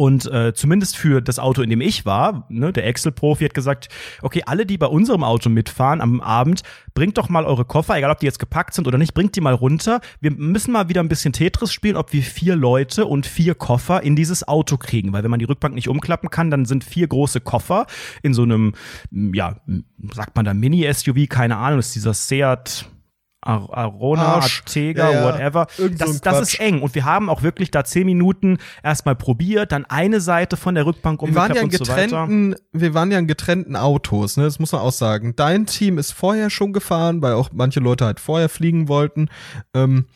Und äh, zumindest für das Auto, in dem ich war, ne, der Excel-Profi hat gesagt, okay, alle, die bei unserem Auto mitfahren am Abend, bringt doch mal eure Koffer, egal ob die jetzt gepackt sind oder nicht, bringt die mal runter. Wir müssen mal wieder ein bisschen Tetris spielen, ob wir vier Leute und vier Koffer in dieses Auto kriegen. Weil wenn man die Rückbank nicht umklappen kann, dann sind vier große Koffer in so einem, ja, sagt man da Mini-SUV, keine Ahnung, ist dieser Seat Ar Arona, Arsch. Artega, Ja, ja. whatever. Irgend so Das, ein das ist eng. Und wir haben auch wirklich da zehn Minuten erstmal probiert, dann eine Seite von der Rückbank umgeklappt ja und so weiter. wir waren ja in getrennten Autos, ne? Das muss man auch sagen. Dein Team ist vorher schon gefahren, weil auch manche Leute halt vorher fliegen wollten. Ähm,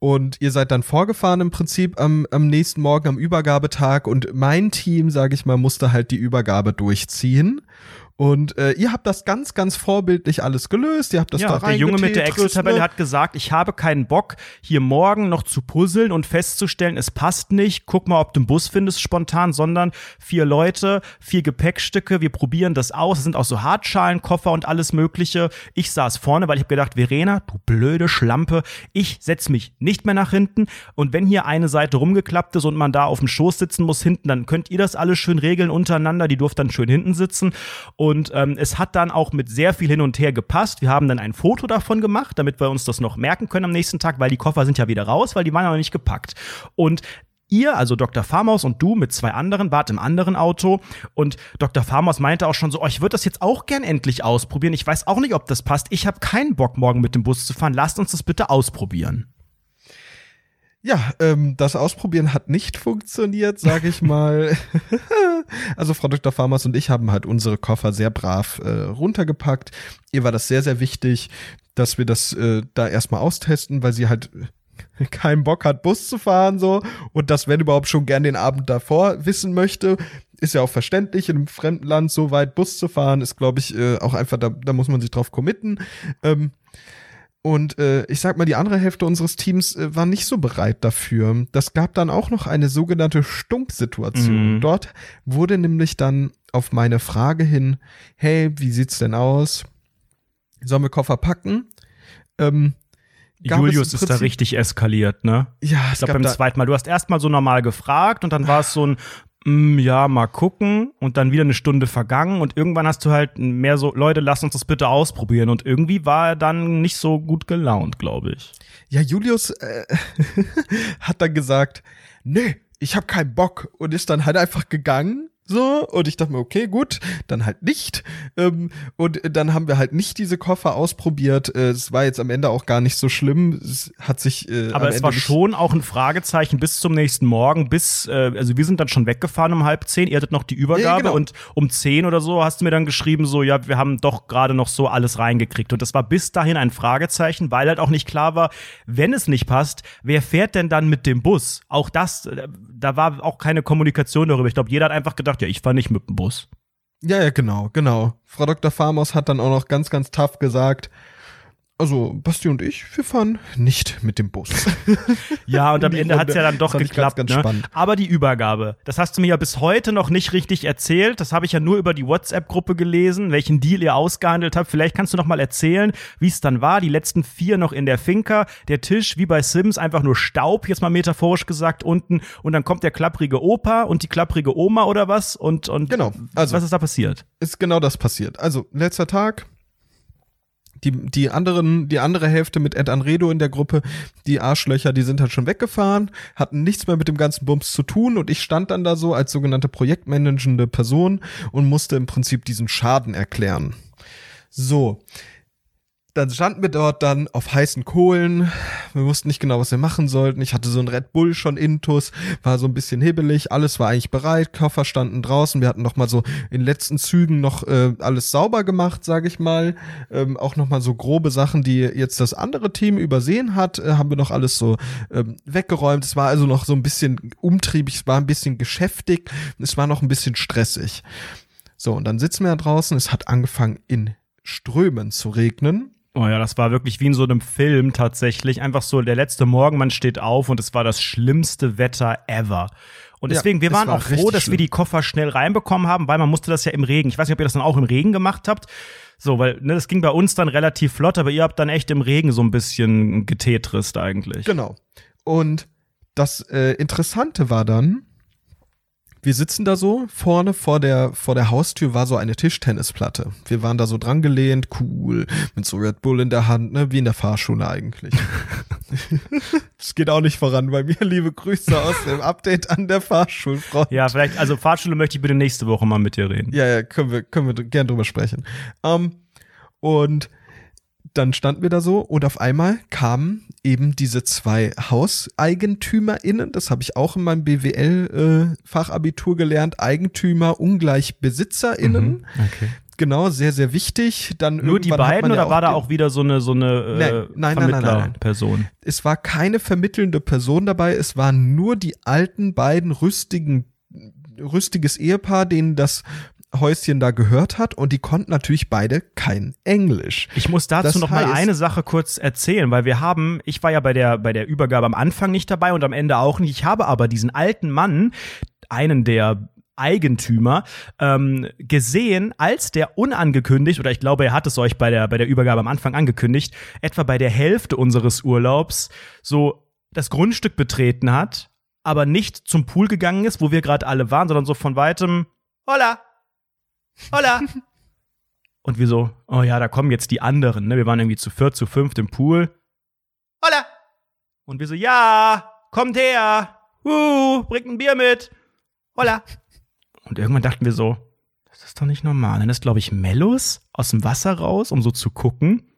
und ihr seid dann vorgefahren im Prinzip am, am nächsten Morgen am Übergabetag und mein Team, sage ich mal, musste halt die Übergabe durchziehen. Und äh, ihr habt das ganz, ganz vorbildlich alles gelöst. Ihr habt das da ja, der Junge mit der Excel-Tabelle ne? hat gesagt, ich habe keinen Bock, hier morgen noch zu puzzeln und festzustellen, es passt nicht. Guck mal, ob du einen Bus findest spontan, sondern vier Leute, vier Gepäckstücke, wir probieren das aus. Es sind auch so Hartschalenkoffer und alles Mögliche. Ich saß vorne, weil ich habe gedacht, Verena, du blöde Schlampe, ich setz mich nicht mehr nach hinten. Und wenn hier eine Seite rumgeklappt ist und man da auf dem Schoß sitzen muss hinten, dann könnt ihr das alles schön regeln untereinander. Die durften dann schön hinten sitzen. Und ähm, es hat dann auch mit sehr viel hin und her gepasst. Wir haben dann ein Foto davon gemacht, damit wir uns das noch merken können am nächsten Tag, weil die Koffer sind ja wieder raus, weil die waren ja noch nicht gepackt. Und Ihr, also Dr. Farmaus und du mit zwei anderen, wart im anderen Auto und Dr. Farmaus meinte auch schon so, oh, ich würde das jetzt auch gern endlich ausprobieren. Ich weiß auch nicht, ob das passt. Ich habe keinen Bock, morgen mit dem Bus zu fahren. Lasst uns das bitte ausprobieren. Ja, ähm, das Ausprobieren hat nicht funktioniert, sage ich mal. also Frau Dr. Farmers und ich haben halt unsere Koffer sehr brav äh, runtergepackt. Ihr war das sehr, sehr wichtig, dass wir das äh, da erstmal austesten, weil sie halt keinen Bock hat, Bus zu fahren so und das, wenn überhaupt, schon gern den Abend davor wissen möchte. Ist ja auch verständlich, in einem fremden Land so weit Bus zu fahren, ist, glaube ich, äh, auch einfach, da, da muss man sich drauf committen. Ähm, und äh, ich sag mal, die andere Hälfte unseres Teams äh, war nicht so bereit dafür. Das gab dann auch noch eine sogenannte Stunk-Situation. Mhm. Dort wurde nämlich dann auf meine Frage hin, hey, wie sieht's denn aus? Sollen wir Koffer packen? Ähm, Julius ist da richtig eskaliert, ne? Ja, Ich es glaube gab beim zweiten Mal. Du hast erst mal so normal gefragt und dann war es so ein, ja, mal gucken und dann wieder eine Stunde vergangen und irgendwann hast du halt mehr so, Leute, lasst uns das bitte ausprobieren und irgendwie war er dann nicht so gut gelaunt, glaube ich. ja, Julius äh, hat dann gesagt, nee, ich hab keinen Bock und ist dann halt einfach gegangen. So, und ich dachte mir, okay, gut, dann halt nicht. Ähm, und dann haben wir halt nicht diese Koffer ausprobiert. Äh, es war jetzt am Ende auch gar nicht so schlimm. Es hat sich. Äh, Aber es Ende war schon auch ein Fragezeichen bis zum nächsten Morgen, bis, äh, also wir sind dann schon weggefahren um halb zehn, ihr hattet noch die Übergabe genau. und um zehn oder so hast du mir dann geschrieben, so, ja, wir haben doch gerade noch so alles reingekriegt. Und das war bis dahin ein Fragezeichen, weil halt auch nicht klar war, wenn es nicht passt, wer fährt denn dann mit dem Bus? Auch das, äh, da war auch keine Kommunikation darüber. Ich glaube, jeder hat einfach gedacht, ja, ich fahre nicht mit dem Bus. Ja, ja, genau, genau. Frau Dr. Farmos hat dann auch noch ganz, ganz tough gesagt, also Basti und ich, wir fahren nicht mit dem Bus. Ja, und am Ende hat's Runde. ja dann doch geklappt. ganz, ganz ne? spannend. Aber die Übergabe, das hast du mir ja bis heute noch nicht richtig erzählt. Das habe ich ja nur über die WhatsApp-Gruppe gelesen, welchen Deal ihr ausgehandelt habt. Vielleicht kannst du noch mal erzählen, wie es dann war. Die letzten vier noch in der Finca, der Tisch wie bei Sims einfach nur Staub, jetzt mal metaphorisch gesagt unten. Und dann kommt der klapprige Opa und die klapprige Oma oder was? Und und Genau, also- was ist da passiert? ist genau das passiert. Also, letzter Tag. Die, die anderen, die andere Hälfte mit Ed Anredo in der Gruppe, die Arschlöcher, die sind halt schon weggefahren, hatten nichts mehr mit dem ganzen Bums zu tun und ich stand dann da so als sogenannte projektmanagende Person und musste im Prinzip diesen Schaden erklären. So. Dann standen wir dort dann auf heißen Kohlen. Wir wussten nicht genau, was wir machen sollten. Ich hatte so ein Red Bull schon intus, war so ein bisschen hibbelig. Alles war eigentlich bereit. Koffer standen draußen. Wir hatten noch mal so in letzten Zügen noch äh, alles sauber gemacht, sage ich mal. Ähm, auch noch mal so grobe Sachen, die jetzt das andere Team übersehen hat, äh, haben wir noch alles so ähm, weggeräumt. Es war also noch so ein bisschen umtriebig. Es war ein bisschen geschäftig. Es war noch ein bisschen stressig. So, und dann sitzen wir da draußen. Es hat angefangen in Strömen zu regnen. Oh ja, das war wirklich wie in so einem Film tatsächlich. Einfach so der letzte Morgen, man steht auf und es war das schlimmste Wetter ever. Und Ja, deswegen, wir es waren war auch froh, dass wir schlimm. die Koffer schnell reinbekommen haben, weil man musste das ja im Regen. Ich weiß nicht, ob ihr das dann auch im Regen gemacht habt. So, weil ne, das ging bei uns dann relativ flott, aber ihr habt dann echt im Regen so ein bisschen getetrist eigentlich. Genau. Und das äh, Interessante war dann, wir sitzen da so, vorne vor der, vor der Haustür war so eine Tischtennisplatte. Wir waren da so dran gelehnt, cool, mit so Red Bull in der Hand, ne, wie in der Fahrschule eigentlich. Es geht auch nicht voran bei mir. Liebe Grüße aus dem Update an der Fahrschulfrau. Ja, vielleicht, also Fahrschule möchte ich bitte nächste Woche mal mit dir reden. Ja, ja, können wir, können wir gern drüber sprechen. Ähm, und dann standen wir da so und auf einmal kamen eben diese zwei HauseigentümerInnen, das habe ich auch in meinem BWL-Fachabitur gelernt, Eigentümer ungleich BesitzerInnen. Okay. Genau, sehr, sehr wichtig. Dann Nur die beiden ja oder war da auch wieder so eine so eine äh, nein, nein, nein, nein. Vermittlerperson? es war keine vermittelnde Person dabei, es waren nur die alten beiden rüstigen, rüstiges Ehepaar, denen das Häuschen da gehört hat und die konnten natürlich beide kein Englisch. Ich muss dazu Das noch mal heißt- eine Sache kurz erzählen, weil wir haben, ich war ja bei der bei der Übergabe am Anfang nicht dabei und am Ende auch nicht. Ich habe aber diesen alten Mann, einen der Eigentümer ähm, gesehen, als der unangekündigt, oder ich glaube, er hat es euch bei der, bei der Übergabe am Anfang angekündigt, etwa bei der Hälfte unseres Urlaubs so das Grundstück betreten hat, aber nicht zum Pool gegangen ist, wo wir gerade alle waren, sondern so von weitem, hola, hola. Und wir so, oh ja, da kommen jetzt die anderen, ne? Wir waren irgendwie zu viert, zu fünft im Pool. Hola! Und wir so, ja, kommt her! Uh, bringt ein Bier mit! Hola! Und irgendwann dachten wir so, das ist doch nicht normal. Dann ist, glaube ich, Mellus aus dem Wasser raus, um so zu gucken,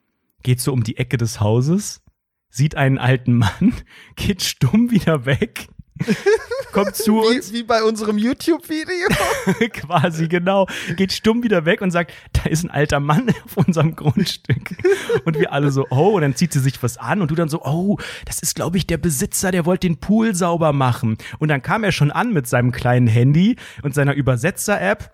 geht so um die Ecke des Hauses, sieht einen alten Mann, geht stumm wieder weg, kommt zu uns, Wie, wie bei unserem YouTube-Video. quasi genau, geht stumm wieder weg und sagt, da ist ein alter Mann auf unserem Grundstück. Und wir alle so, oh, und dann zieht sie sich was an und du dann so, oh, das ist, glaube ich, der Besitzer, der wollte den Pool sauber machen. Und dann kam er schon an mit seinem kleinen Handy und seiner Übersetzer-App.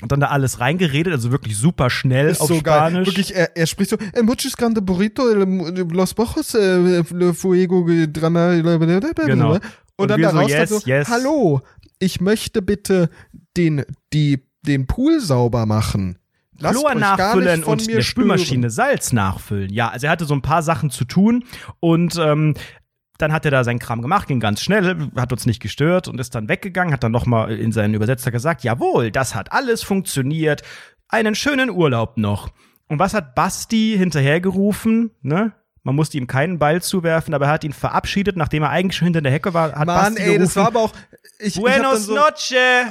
Und dann da alles reingeredet, also wirklich super schnell ist auf so geil. Spanisch. Wirklich, er, er spricht so, "Eh, muchos grande burrito, los bojos, eh, fuego, drama, Genau. Und, Und dann so, daraus dann yes, so, yes. hallo, ich möchte bitte den, die, den Pool sauber machen. Lasst Chlor nachfüllen und der Spülmaschine. Salz nachfüllen. Ja, also er hatte so ein paar Sachen zu tun und ähm, dann hat er da seinen Kram gemacht, ging ganz schnell, hat uns nicht gestört und ist dann weggegangen, hat dann nochmal in seinen Übersetzer gesagt, jawohl, das hat alles funktioniert, einen schönen Urlaub noch. Und was hat Basti hinterhergerufen, ne? Man musste ihm keinen Ball zuwerfen, aber er hat ihn verabschiedet, nachdem er eigentlich schon hinter der Hecke war, hat Mann, Basti ey, das gerufen, war aber auch, ich, ich Buenos so, noche!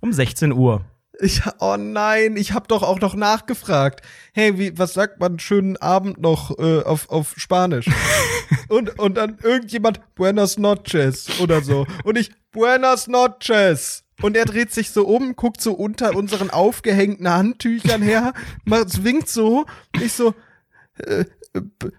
Um 16 Uhr. Ich, oh nein, ich habe doch auch noch nachgefragt. Hey, wie, was sagt man schönen Abend noch äh, auf, auf Spanisch? und, und dann irgendjemand Buenas noches oder so. Und ich Buenas noches. Und er dreht sich so um, guckt so unter unseren aufgehängten Handtüchern her, macht, winkt so. Ich so, äh, b-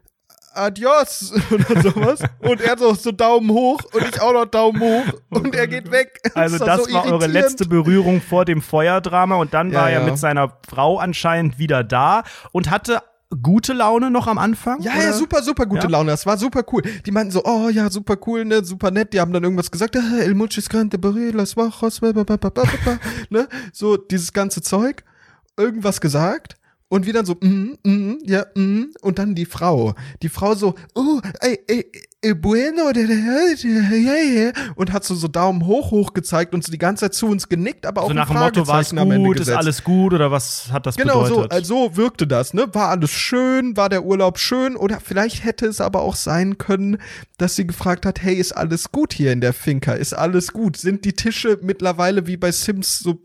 Adios oder sowas. Und er so, so Daumen hoch und ich auch noch Daumen hoch und er geht weg. Also war das so war eure letzte Berührung vor dem Feuerdrama und dann Ja, war er ja. mit seiner Frau anscheinend wieder da und hatte gute Laune noch am Anfang. Ja, oder? ja, super, super gute Ja? Laune. Das war super cool. Die meinten so, oh ja, super cool, ne, super nett. Die haben dann irgendwas gesagt, ah, el muchis grande las bajos, ba, ba, ba, ba, ba, ba, ne, so dieses ganze Zeug. Irgendwas gesagt. Und wieder so, mm, mm, ja, mm. Und dann die Frau. Die Frau so, oh, ey, ey, ey bueno, und hat so, so Daumen hoch, hoch gezeigt und so die ganze Zeit zu uns genickt, aber auch So nach dem Motto, war es gut, ist alles gut oder was hat das Genau so, bedeutet? also so wirkte das, ne? War alles schön, war der Urlaub schön oder vielleicht hätte es aber auch sein können, dass sie gefragt hat, hey, ist alles gut hier in der Finca? Ist alles gut? Sind die Tische mittlerweile wie bei Sims so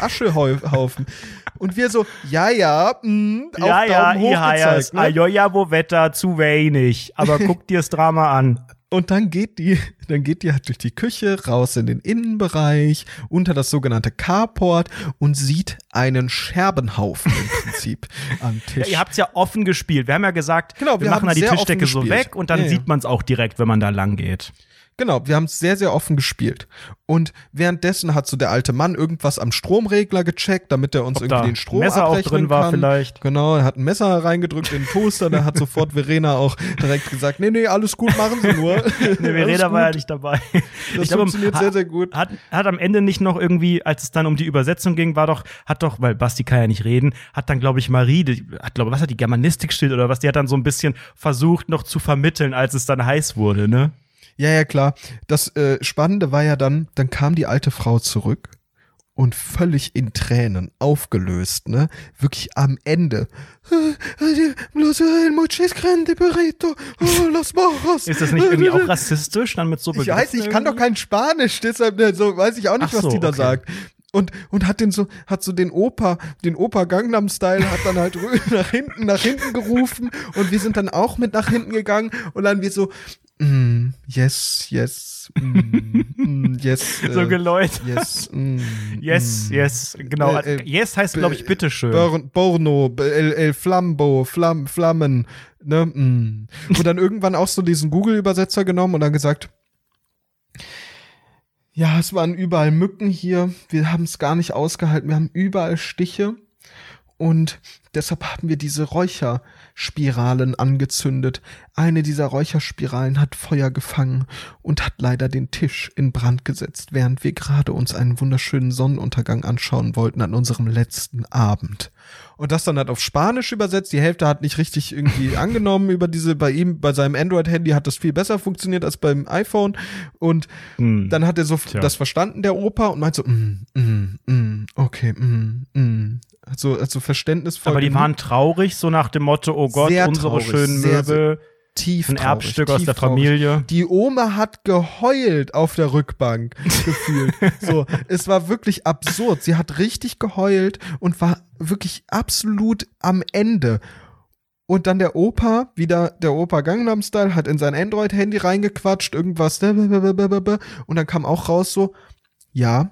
Aschehaufen? Und wir so, ja, ja, mh, auf ja, ja, Daumen hoch Ihaias, gezeigt, ne? Ajoja, wo Wetter, zu wenig. Aber guck dir das Drama an. Und dann geht die, dann geht die halt durch die Küche, raus in den Innenbereich, unter das sogenannte Carport und sieht einen Scherbenhaufen im Prinzip am Ja, Tisch. ihr habt's ja offen gespielt. Wir haben ja gesagt, Genau, wir, wir machen da die Tischdecke so weg und dann Ja, ja. sieht man's auch direkt, wenn man da lang geht. Genau, wir haben es sehr, sehr offen gespielt. Und währenddessen hat so der alte Mann irgendwas am Stromregler gecheckt, damit er uns Ob irgendwie den Strom Messer auch abrechnen drin war kann. vielleicht. Genau, er hat ein Messer reingedrückt in den Toaster, da hat sofort Verena auch direkt gesagt, nee, nee, alles gut, machen Sie nur. Nee, Verena war ja nicht dabei. Das glaube, funktioniert ha- sehr, sehr gut. Hat, hat am Ende nicht noch irgendwie, als es dann um die Übersetzung ging, war doch, hat doch, weil Basti kann ja nicht reden, hat dann, glaube ich, Marie, die, hat, glaube was hat die Germanistik steht oder was, die hat dann so ein bisschen versucht, noch zu vermitteln, als es dann heiß wurde, ne? Ja, ja, klar. Das äh, Spannende war ja dann, dann kam die alte Frau zurück und völlig in Tränen, aufgelöst, ne? Wirklich am Ende. Oh. Ist das nicht irgendwie auch rassistisch, dann mit so Ich weiß, ich kann doch kein Spanisch, deshalb ne, so weiß ich auch nicht, so, was die da okay. sagt. Und, und hat den so, hat so den Opa, den Opa Gangnam Style, hat dann halt nach hinten, nach hinten gerufen und wir sind dann auch mit nach hinten gegangen und dann wir so, mm, yes, yes, mm, mm, yes, So äh, geläut. yes, mm, Yes, mm. yes, genau. Äh, äh, yes heißt, glaube ich, bitteschön. Bor Borno, El, El Flambo, Flam, Flammen, ne? Mm. Und dann irgendwann auch so diesen Google-Übersetzer genommen und dann gesagt, ja, es waren überall Mücken hier, wir haben es gar nicht ausgehalten, wir haben überall Stiche und deshalb haben wir diese Räucherspiralen angezündet. Eine dieser Räucherspiralen hat Feuer gefangen und hat leider den Tisch in Brand gesetzt, während wir gerade uns einen wunderschönen Sonnenuntergang anschauen wollten an unserem letzten Abend. Und das dann halt auf Spanisch übersetzt. Die Hälfte hat nicht richtig irgendwie angenommen über diese, bei ihm, bei seinem Android-Handy hat das viel besser funktioniert als beim iPhone. Und Hm. dann hat er so Tja. das verstanden, der Opa, und meint so, mm, mm, mm, okay, mm, mm. Hat so, hat so verständnisvoll. Aber die waren traurig, so nach dem Motto, oh Gott, Sehr unsere traurig, schönen sehr, Möbel, tief ein traurig, Erbstück aus tief der traurig. Familie. Die Oma hat geheult auf der Rückbank gefühlt. So, es war wirklich absurd. Sie hat richtig geheult und war wirklich absolut am Ende. Und dann der Opa, wieder der Opa Gangnam Style, hat in sein Android-Handy reingequatscht, irgendwas. Und dann kam auch raus so, ja,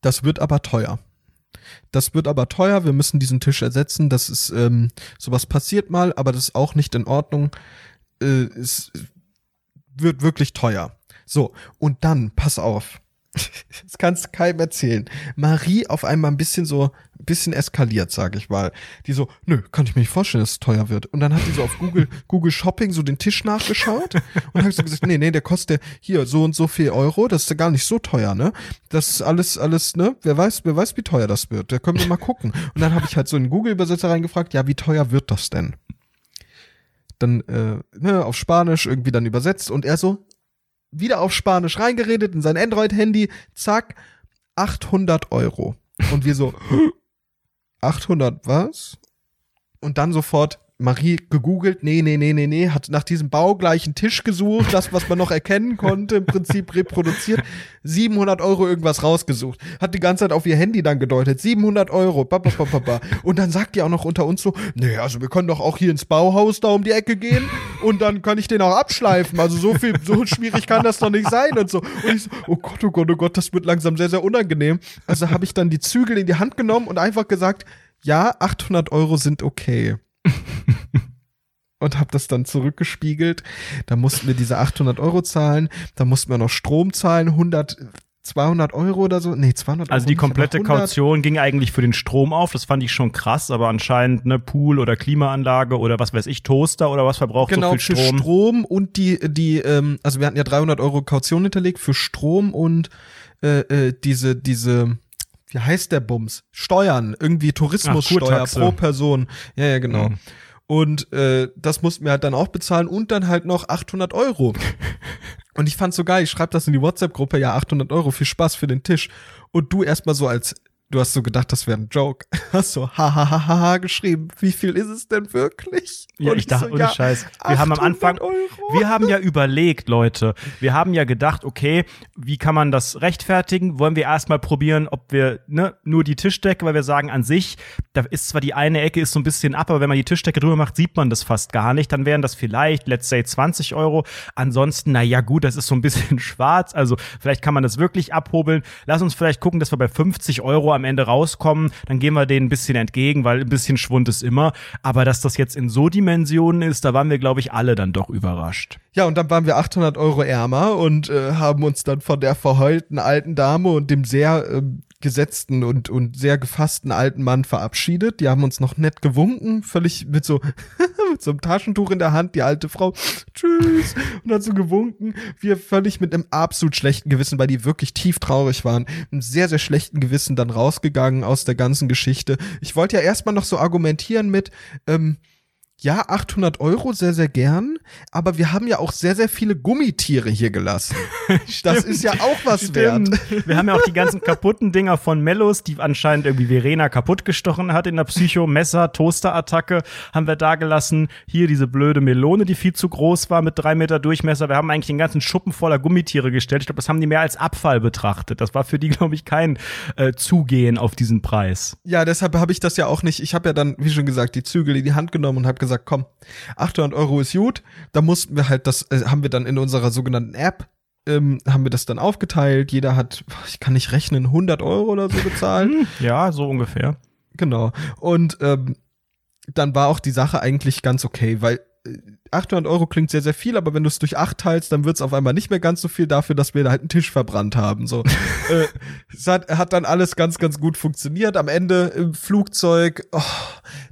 das wird aber teuer. Das wird aber teuer, wir müssen diesen Tisch ersetzen. Das ist, ähm, sowas passiert mal, aber das ist auch nicht in Ordnung. Äh, es wird wirklich teuer. So, und dann, pass auf. Das kannst keinem erzählen. Marie auf einmal ein bisschen so, ein bisschen eskaliert, sag ich mal. Die so, nö, kann ich mir nicht vorstellen, dass es teuer wird. Und dann hat die so auf Google, Google Shopping so den Tisch nachgeschaut und hat so gesagt, nee, nee, der kostet hier so und so viel Euro, das ist ja gar nicht so teuer, ne? Das ist alles, alles, ne? Wer weiß, wer weiß, wie teuer das wird. Da können wir mal gucken. Und dann habe ich halt so einen Google-Übersetzer reingefragt, ja, wie teuer wird das denn? Dann, äh, ne, auf Spanisch irgendwie dann übersetzt und er so, wieder auf Spanisch reingeredet in sein Android-Handy, zack, 800 Euro. Und wir so, 800 was? Und dann sofort, Marie gegoogelt, nee, nee, nee, nee, nee, hat nach diesem baugleichen Tisch gesucht, das, was man noch erkennen konnte, im Prinzip reproduziert, 700 Euro irgendwas rausgesucht, hat die ganze Zeit auf ihr Handy dann gedeutet, 700 Euro, ba, ba, ba, ba, ba. und dann sagt die auch noch unter uns so, nee, also wir können doch auch hier ins Bauhaus da um die Ecke gehen und dann kann ich den auch abschleifen, also so viel, so schwierig kann das doch nicht sein und so. Und ich so, oh Gott, oh Gott, oh Gott, das wird langsam sehr, sehr unangenehm. Also habe ich dann die Zügel in die Hand genommen und einfach gesagt, ja, 800 Euro sind okay. und habe das dann zurückgespiegelt. Da mussten wir diese 800 Euro zahlen, da mussten wir noch Strom zahlen, 100, 200 Euro oder so. Nee, 200 Euro. Also die nicht, komplette 100. Kaution ging eigentlich für den Strom auf. Das fand ich schon krass, aber anscheinend ne Pool oder Klimaanlage oder was weiß ich, Toaster oder was verbraucht Genau, so viel für Strom. Strom und die, die, ähm, also wir hatten ja 300 Euro Kaution hinterlegt für Strom und äh, äh, diese, diese, wie heißt der Bums? Steuern, irgendwie Tourismussteuer Kurtaxe. pro Person. Ja, ja, genau. Mhm. Und äh, das mussten wir halt dann auch bezahlen und dann halt noch 800 Euro. und ich fand's so geil, ich schreib das in die WhatsApp-Gruppe, ja, 800 Euro, viel Spaß für den Tisch. Und du erstmal so als, du hast so gedacht, das wäre ein Joke. Hast so ha ha ha ha ha geschrieben. Wie viel ist es denn wirklich? Ja, Und ich dachte, so, ohne Scheiß. Wir haben am 800 Anfang, Euro. wir haben ja überlegt, Leute. Wir haben ja gedacht, okay, wie kann man das rechtfertigen? Wollen wir erstmal probieren, ob wir ne, nur die Tischdecke, weil wir sagen an sich, da ist zwar die eine Ecke ist so ein bisschen ab, aber wenn man die Tischdecke drüber macht, sieht man das fast gar nicht. Dann wären das vielleicht, let's say, 20 Euro. Ansonsten, na ja, gut, das ist so ein bisschen schwarz. Also vielleicht kann man das wirklich abhobeln. Lass uns vielleicht gucken, dass wir bei 50 Euro am Ende rauskommen. Dann gehen wir denen ein bisschen entgegen, weil ein bisschen Schwund ist immer. Aber dass das jetzt in so Dimensionen ist, da waren wir, glaube ich, alle dann doch überrascht. Ja, und dann waren wir 800 Euro ärmer und äh, haben uns dann von der verheulten alten Dame und dem sehr ähm, gesetzten und, und sehr gefassten alten Mann verabschiedet. Die haben uns noch nett gewunken, völlig mit so, mit so einem Taschentuch in der Hand, die alte Frau, tschüss, und hat so gewunken. Wir völlig mit einem absolut schlechten Gewissen, weil die wirklich tief traurig waren, einem sehr, sehr schlechten Gewissen dann rausgegangen aus der ganzen Geschichte. Ich wollte ja erstmal noch so argumentieren mit, ähm, ja, 800 Euro, sehr, sehr gern. Aber wir haben ja auch sehr, sehr viele Gummitiere hier gelassen. das ist ja auch was wert. Stimmt. Wir haben ja auch die ganzen kaputten Dinger von Mellos, die anscheinend irgendwie Verena kaputt gestochen hat in der Psycho. Messer, Toasterattacke haben wir da gelassen. Hier diese blöde Melone, die viel zu groß war mit drei Meter Durchmesser. Wir haben eigentlich den ganzen Schuppen voller Gummitiere gestellt. Ich glaube, das haben die mehr als Abfall betrachtet. Das war für die, glaube ich, kein äh, Zugehen auf diesen Preis. Ja, deshalb habe ich das ja auch nicht. Ich habe ja dann, wie schon gesagt, die Zügel in die Hand genommen und habe gesagt, komm, 800 Euro ist gut. Da mussten wir halt, das äh, haben wir dann in unserer sogenannten App, ähm, haben wir das dann aufgeteilt. Jeder hat, ich kann nicht rechnen, 100 Euro oder so bezahlt. Ja, so ungefähr. Genau. Und ähm, dann war auch die Sache eigentlich ganz okay, weil 800 Euro klingt sehr, sehr viel, aber wenn du es durch acht teilst, dann wird es auf einmal nicht mehr ganz so viel dafür, dass wir da halt einen Tisch verbrannt haben. So, äh, es hat, hat dann alles ganz, ganz gut funktioniert. Am Ende im Flugzeug, oh,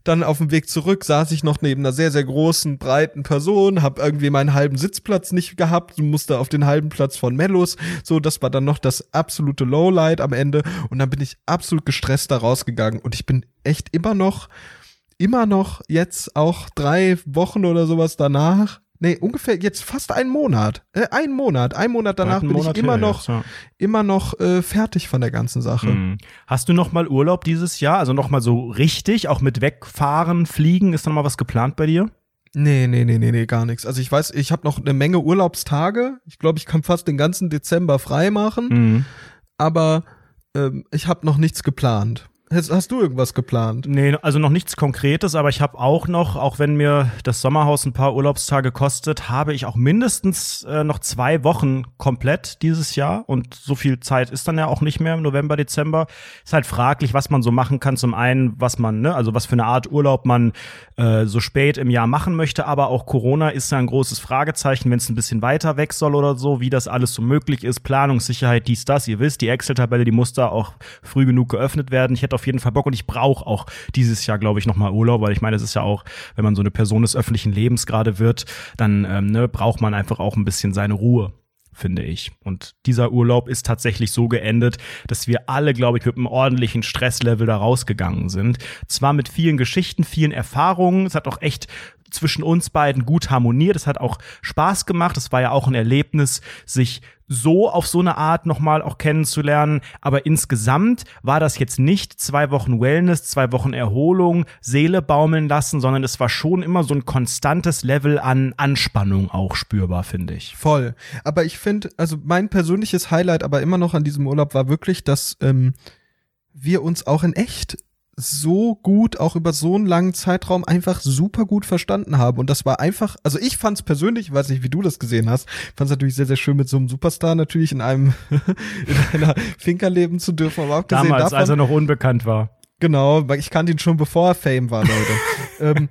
dann auf dem Weg zurück saß ich noch neben einer sehr, sehr großen, breiten Person, hab irgendwie meinen halben Sitzplatz nicht gehabt und musste auf den halben Platz von Mellos. So, das war dann noch das absolute Lowlight am Ende. Und dann bin ich absolut gestresst da rausgegangen und ich bin echt immer noch immer noch jetzt auch drei Wochen oder sowas danach. Nee, ungefähr jetzt fast einen Monat. Äh, ein Monat. Ein Monat danach bin Monat ich immer noch, jetzt, ja. immer noch äh, fertig von der ganzen Sache. Hm. Hast du noch mal Urlaub dieses Jahr? Also noch mal so richtig, auch mit wegfahren, fliegen? Ist da noch mal was geplant bei dir? Nee, nee, nee, nee, nee, gar nichts. Also ich weiß, ich habe noch eine Menge Urlaubstage. Ich glaube, ich kann fast den ganzen Dezember frei machen, Mhm. aber ähm, ich habe noch nichts geplant. Hast, hast du irgendwas geplant? Nee, also noch nichts Konkretes, aber ich habe auch noch, auch wenn mir das Sommerhaus ein paar Urlaubstage kostet, habe ich auch mindestens äh, noch zwei Wochen komplett dieses Jahr. Und so viel Zeit ist dann ja auch nicht mehr im November, Dezember. Ist halt fraglich, was man so machen kann. Zum einen, was man, ne, also was für eine Art Urlaub man äh, so spät im Jahr machen möchte, aber auch Corona ist ja ein großes Fragezeichen, wenn es ein bisschen weiter weg soll oder so, wie das alles so möglich ist. Planungssicherheit, dies, das. Ihr wisst, die Excel-Tabelle, die muss da auch früh genug geöffnet werden. Ich hätte auf jeden Fall Bock und ich brauche auch dieses Jahr, glaube ich, nochmal Urlaub, weil ich meine, es ist ja auch, wenn man so eine Person des öffentlichen Lebens gerade wird, dann ähm, ne, braucht man einfach auch ein bisschen seine Ruhe finde ich. Und dieser Urlaub ist tatsächlich so geendet, dass wir alle, glaube ich, mit einem ordentlichen Stresslevel da rausgegangen sind. Zwar mit vielen Geschichten, vielen Erfahrungen. Es hat auch echt zwischen uns beiden gut harmoniert. Es hat auch Spaß gemacht. Es war ja auch ein Erlebnis, sich so auf so eine Art nochmal auch kennenzulernen. Aber insgesamt war das jetzt nicht zwei Wochen Wellness, zwei Wochen Erholung, Seele baumeln lassen, sondern es war schon immer so ein konstantes Level an Anspannung auch spürbar, finde ich. Voll. Aber ich finde, also mein persönliches Highlight aber immer noch an diesem Urlaub war wirklich, dass ähm, wir uns auch in echt so gut, auch über so einen langen Zeitraum einfach super gut verstanden haben. Und das war einfach, also ich fand es persönlich, ich weiß nicht, wie du das gesehen hast, fand es natürlich sehr, sehr schön, mit so einem Superstar natürlich in einem, in einer Finca leben zu dürfen. Aber auch gesehen Damals, davon, als er noch unbekannt war. Genau, weil ich kannte ihn schon bevor er Fame war, Leute. ähm,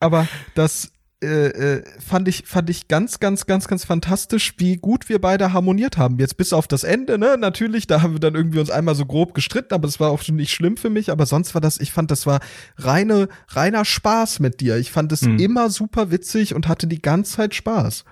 aber das äh, äh, fand ich fand ich ganz ganz ganz ganz fantastisch, wie gut wir beide harmoniert haben. Jetzt bis auf das Ende, ne? Natürlich, da haben wir dann irgendwie uns einmal so grob gestritten, aber das war auch schon nicht schlimm für mich. Aber sonst war das, ich fand, das war reine reiner Spaß mit dir. Ich fand es Mhm. immer super witzig und hatte die ganze Zeit Spaß.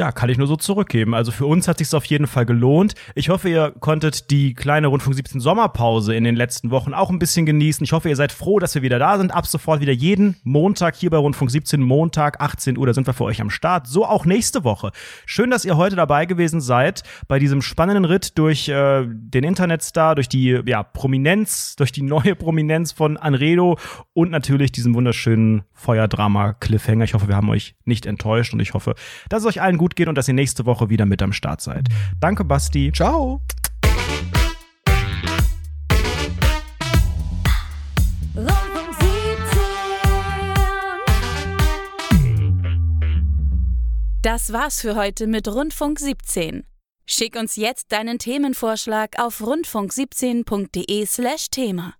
Ja, kann ich nur so zurückgeben. Also für uns hat sich's auf jeden Fall gelohnt. Ich hoffe, ihr konntet die kleine Rundfunk 17 Sommerpause in den letzten Wochen auch ein bisschen genießen. Ich hoffe, ihr seid froh, dass wir wieder da sind. Ab sofort wieder jeden Montag hier bei Rundfunk 17, Montag 18 Uhr, da sind wir für euch am Start. So auch nächste Woche. Schön, dass ihr heute dabei gewesen seid bei diesem spannenden Ritt durch äh, den Internetstar, durch die ja, Prominenz, durch die neue Prominenz von Anredo und natürlich diesem wunderschönen Feuerdrama Cliffhanger. Ich hoffe, wir haben euch nicht enttäuscht und ich hoffe, dass es euch allen gut geht und dass ihr nächste Woche wieder mit am Start seid. Danke, Basti. Ciao. Rundfunk 17. Das war's für heute mit Rundfunk 17. Schick uns jetzt deinen Themenvorschlag auf rundfunk17.de/thema.